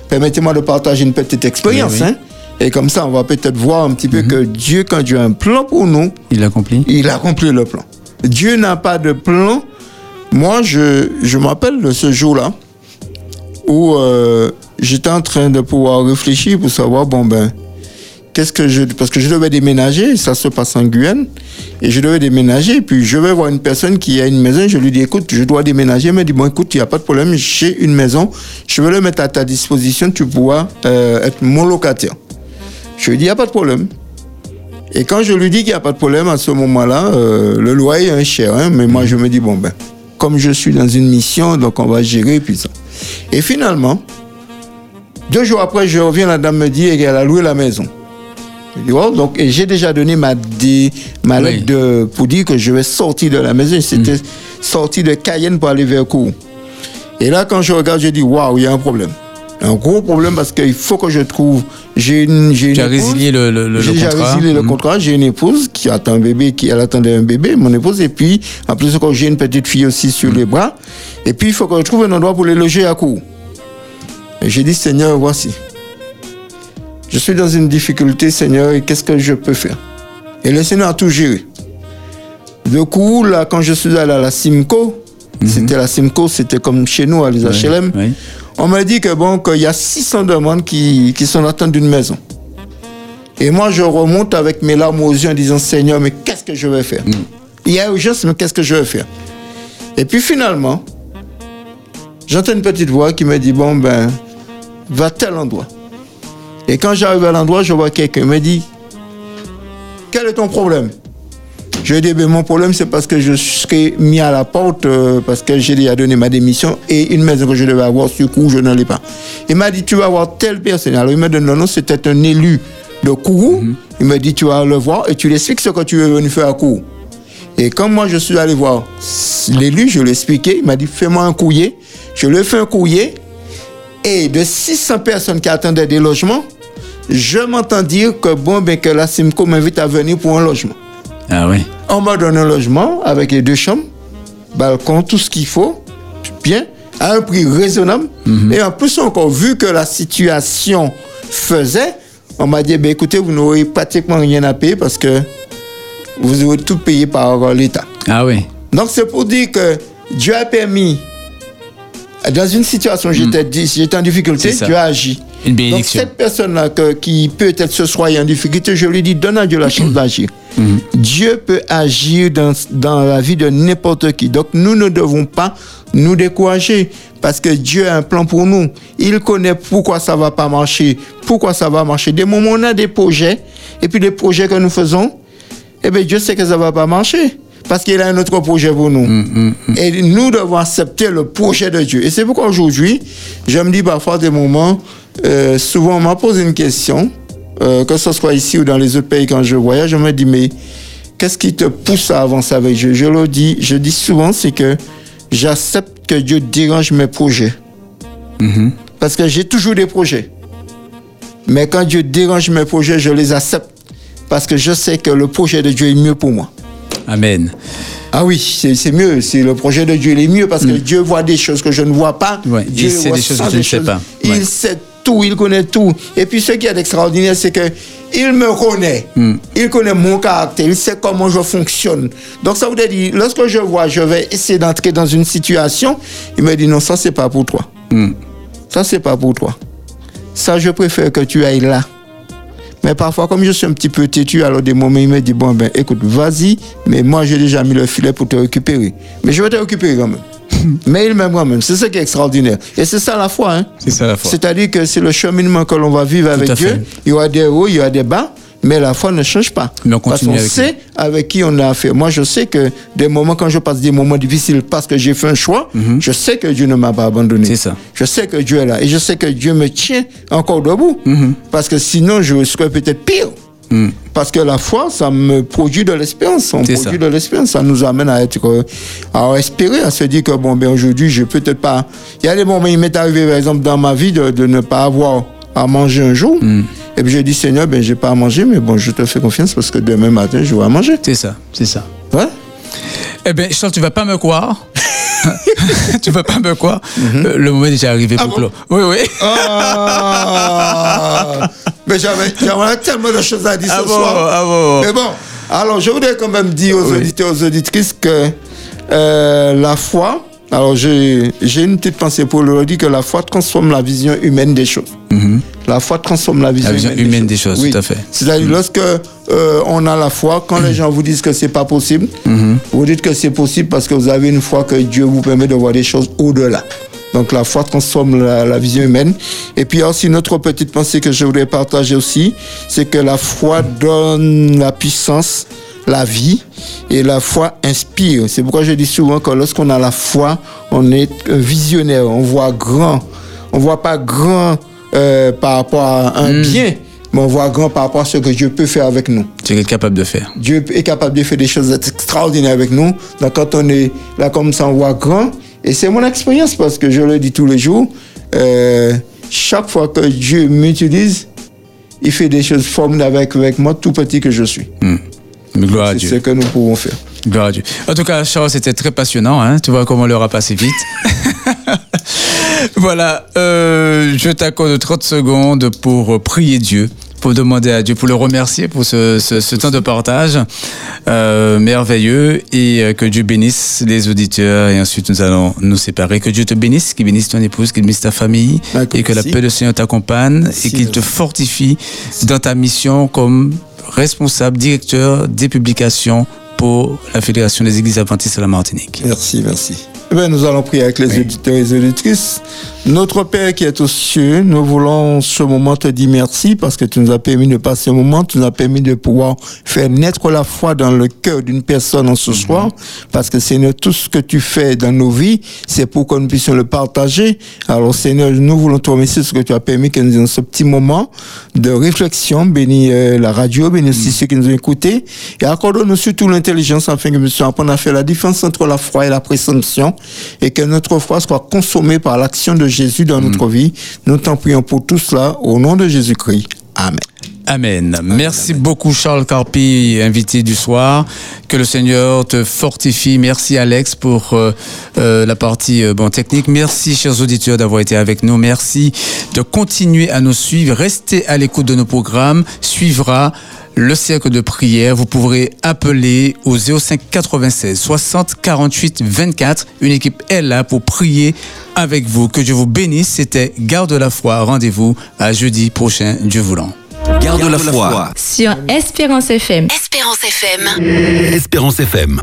permettez-moi de partager une petite expérience. Oui, oui. hein. Et comme ça, on va peut-être voir un petit peu que Dieu, quand Dieu a un plan pour nous, Il accomplit. il accomplit le plan. Dieu n'a pas de plan. Moi, je, je m'appelle de ce jour-là où euh, j'étais en train de pouvoir réfléchir pour savoir, bon ben, qu'est-ce que je... Parce que je devais déménager, ça se passe en Guyane, et je devais déménager, et puis je vais voir une personne qui a une maison, je lui dis, écoute, je dois déménager, il me dit, bon, écoute, il n'y a pas de problème, j'ai une maison, je vais le mettre à ta disposition, tu pourras euh, être mon locataire. Je lui dis, il n'y a pas de problème. Et quand je lui dis qu'il n'y a pas de problème à ce moment-là, euh, le loyer est cher, hein, mais moi je me dis, bon ben, comme je suis dans une mission, donc on va gérer, puis ça. Et finalement, deux jours après, je reviens, la dame me dit qu'elle a loué la maison. Je dis, oh, donc, et j'ai déjà donné ma, dé- ma Oui. lettre de, pour dire que je vais sortir de la maison. C'était sorti de Cayenne pour aller vers Kourou. Et là, quand je regarde, je dis, waouh, il y a un problème. Un gros problème parce qu'il faut que je trouve. J'ai une, j'ai Tu as résilié le, le, le J'ai contrat. résilié le Mhm. contrat. J'ai une épouse qui attend un bébé, qui elle attendait un bébé, mon épouse. Et puis, en plus, encore, j'ai une petite fille aussi sur les bras. Et puis, il faut que je trouve un endroit pour les loger à court. Et j'ai dit, Seigneur, voici. Je suis dans une difficulté, Seigneur, et qu'est-ce que je peux faire? Et le Seigneur a tout géré. Du coup, là, quand je suis allé à la Simco, c'était la Simco, c'était comme chez nous, à les HLM. oui. On m'a dit que bon, qu'il y a 600 demandes qui, qui sont en attente d'une maison. Et moi, je remonte avec mes larmes aux yeux en disant Seigneur, mais qu'est-ce que je vais faire? Il y a urgence, mais qu'est-ce que je vais faire? Et puis finalement, j'entends une petite voix qui me dit Bon, ben, va à tel endroit. Et quand j'arrive à l'endroit, je vois quelqu'un. Me dit Quel est ton problème? Je lui ai dit, ben, mon problème, c'est parce que je serai mis à la porte, euh, parce que j'ai déjà donné ma démission, et une maison que je devais avoir sur Kourou, je n'en l'ai pas. Il m'a dit, tu vas voir telle personne. Alors, il m'a donné le nom, c'était un élu de Kourou. Il m'a dit, tu vas le voir, et tu lui expliques ce que tu veux venir faire à Kourou. Et quand moi, je suis allé voir l'élu, je lui ai expliqué, il m'a dit, fais-moi un courrier. Je lui ai fait un courrier, et de 600 personnes qui attendaient des logements, je m'entends dire que bon, ben, que la Simco m'invite à venir pour un logement. Ah oui. On m'a donné un logement avec les deux chambres, balcon, tout ce qu'il faut, bien, à un prix raisonnable. Et en plus, encore vu que la situation faisait, on m'a dit, ben, écoutez, vous n'aurez pratiquement rien à payer parce que vous aurez tout payé par l'État. Ah oui. Donc c'est pour dire que Dieu a permis, dans une situation j'étais j'étais en difficulté, C'est ça. Dieu a agi. Une Donc bénédiction. cette personne-là qui peut-être ce soir est en difficulté, je lui dis, donne à Dieu la chance d'agir. Dieu peut agir dans, dans la vie de n'importe qui. Donc nous ne devons pas nous décourager parce que Dieu a un plan pour nous. Il connaît pourquoi ça va pas marcher, pourquoi ça va marcher. Des moments on a des projets et puis les projets que nous faisons, eh bien Dieu sait que ça va pas marcher. Parce qu'il a un autre projet pour nous. Et nous devons accepter le projet de Dieu. Et c'est pourquoi aujourd'hui, je me dis parfois des moments, euh, souvent on m'a posé une question, euh, que ce soit ici ou dans les autres pays quand je voyage, je me dis, mais qu'est-ce qui te pousse à avancer avec Dieu? Je le dis, je dis souvent, c'est que j'accepte que Dieu dérange mes projets. Parce que j'ai toujours des projets. Mais quand Dieu dérange mes projets, je les accepte. Parce que je sais que le projet de Dieu est mieux pour moi. Amen. Ah oui, c'est mieux. C'est le projet de Dieu, il est mieux parce que Dieu voit des choses que je ne vois pas. Ouais, Dieu il sait des choses que tu ne sais pas. Il sait tout, il connaît tout. Et puis ce qui est extraordinaire, c'est que il me connaît. Hmm. Il connaît mon caractère, il sait comment je fonctionne. Donc ça veut dire, lorsque je vois, je vais essayer d'entrer dans une situation, il me dit non, ça c'est pas pour toi. Hmm. Ça c'est pas pour toi. Ça, je préfère que tu ailles là. Mais parfois, comme je suis un petit peu têtu, alors des moments, il me dit, bon, ben, écoute, vas-y, mais moi, j'ai déjà mis le filet pour te récupérer. Mais je vais te récupérer quand même. mais il m'aime quand même. C'est ça qui est extraordinaire. Et c'est ça la foi, hein. C'est ça la foi. C'est-à-dire que c'est le cheminement que l'on va vivre avec Dieu. fait. Il y aura des hauts, il y aura des bas, mais la foi ne change pas. Mais on parce qu'on sait avec qui on a affaire. Moi, je sais que des moments, quand je passe des moments difficiles parce que j'ai fait un choix, je sais que Dieu ne m'a pas abandonné. Mhm. C'est ça. Je sais que Dieu est là. Et je sais que Dieu me tient encore debout. Mhm. Parce que sinon, je serais peut-être pire. Parce que la foi, ça me produit de l'espérance. On produit ça. de l'espérance. Ça nous amène à être, euh, à espérer, à se dire que bon, ben aujourd'hui, je peux peut-être pas. Il y a des moments, il m'est arrivé, par exemple, dans ma vie, de, de ne pas avoir à manger un jour. Mm. Et puis j'ai dit, Seigneur, ben, j'ai pas à manger, mais bon, je te fais confiance parce que demain matin, je vais à manger. C'est ça, c'est ça. Ouais. Eh bien, Charles, tu vas pas me croire. tu vas pas me croire. Mhm. Euh, Le moment est déjà arrivé Ah pour bon? clore. Oui, oui. Ah Mais j'avais j'avais tellement de choses à dire Ah ce bon, soir. ah bon. Mais bon, alors je voudrais quand même dire aux Oui. auditeurs, aux auditrices que euh, la foi, alors j'ai une petite pensée pour le dire que la foi transforme la vision humaine des choses. La foi transforme la vision, Mhm. vision humaine des choses, Oui. tout à fait. C'est-à-dire lorsque euh, on a la foi, quand les gens vous disent que c'est pas possible, Mhm. vous dites que c'est possible parce que vous avez une foi que Dieu vous permet de voir des choses au-delà. Donc la foi transforme la, la vision humaine. Et puis aussi une autre petite pensée que je voudrais partager aussi, c'est que la foi donne la puissance, la vie, et la foi inspire. C'est pourquoi je dis souvent que lorsqu'on a la foi, on est visionnaire, on voit grand. On voit pas grand euh, par rapport à un bien, mais on voit grand par rapport à ce que Dieu peut faire avec nous. Tu es capable de faire. Dieu est capable de faire des choses extraordinaires avec nous. Donc quand on est là comme ça, on voit grand. Et c'est mon expérience parce que je le dis tous les jours. euh, chaque fois que Dieu m'utilise, il fait des choses formidables avec, avec moi, tout petit que je suis. Mais gloire à C'est Dieu. ce que nous pouvons faire. Gloire à Dieu. En tout cas, Charles, c'était très passionnant. Hein tu vois comment l'heure a passé vite. voilà. euh, je t'accorde 30 secondes pour prier Dieu, pour demander à Dieu, pour le remercier pour ce, ce, ce temps de partage euh, merveilleux et euh, que Dieu bénisse les auditeurs. Et ensuite, nous allons nous séparer. Que Dieu te bénisse, qu'il bénisse ton épouse, qu'il bénisse ta famille et que la paix du Seigneur t'accompagne et qu'il te fortifie dans ta mission comme responsable, directeur des publications pour la Fédération des Églises Adventistes de la Martinique. Merci, merci. Eh bien, nous allons prier avec les Oui. auditeurs et les auditrices. Notre Père qui est aux cieux, nous voulons ce moment te dire merci parce que tu nous as permis de passer un moment, tu nous as permis de pouvoir faire naître la foi dans le cœur d'une personne en ce soir parce que Seigneur, tout ce que tu fais dans nos vies, c'est pour que nous puissions le partager. Alors Seigneur, nous voulons te remercier ce que tu as permis que nous ayons ce petit moment de réflexion. Bénis euh, la radio, bénis aussi ceux qui nous ont écoutés et accorde-nous surtout l'intelligence afin que nous puissions apprendre à faire la différence entre la foi et la présomption et que notre foi soit consommée par l'action de Jésus dans notre vie. Nous t'en prions pour tout cela au nom de Jésus-Christ. Amen. Amen. Merci beaucoup Charles Carpi, invité du soir. Que le Seigneur te fortifie. Merci Alex pour euh, euh, la partie euh, bon, technique. Merci chers auditeurs d'avoir été avec nous. Merci de continuer à nous suivre. Restez à l'écoute de nos programmes. Suivra le cercle de prière. Vous pourrez appeler au 05 96 60 48 24. Une équipe est là pour prier avec vous. Que Dieu vous bénisse. C'était Garde la foi. Rendez-vous à jeudi prochain, Dieu voulant. Garde la foi. Sur Espérance FM. Espérance FM. Espérance FM.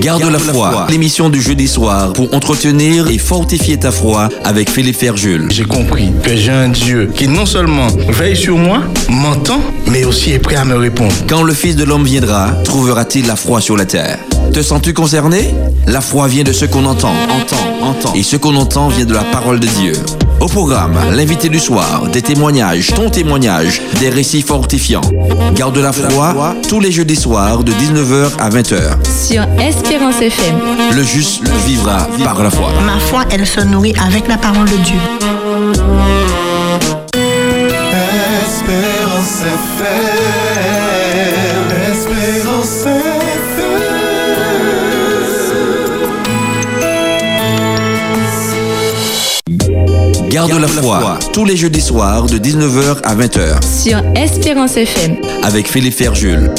Garde la foi. L'émission du jeudi soir pour entretenir et fortifier ta foi avec Philippe Ferjul. J'ai compris que j'ai un Dieu qui non seulement veille sur moi, m'entend, mais aussi est prêt à me répondre. Quand le Fils de l'homme viendra, trouvera-t-il la foi sur la terre? Te sens-tu concerné? La foi vient de ce qu'on entend, entend, entend. Et ce qu'on entend vient de la parole de Dieu. Au programme, l'invité du soir, des témoignages, ton témoignage, des récits fortifiants. Garde la foi tous les jeudis soirs de 19h à 20h. Sur Espérance FM. Le juste vivra par la foi. Ma foi, elle se nourrit avec la parole de Dieu. Espérance FM, Garde la foi tous les jeudis soirs de 19h à 20h Sur Espérance FM. avec Philippe Ferjul.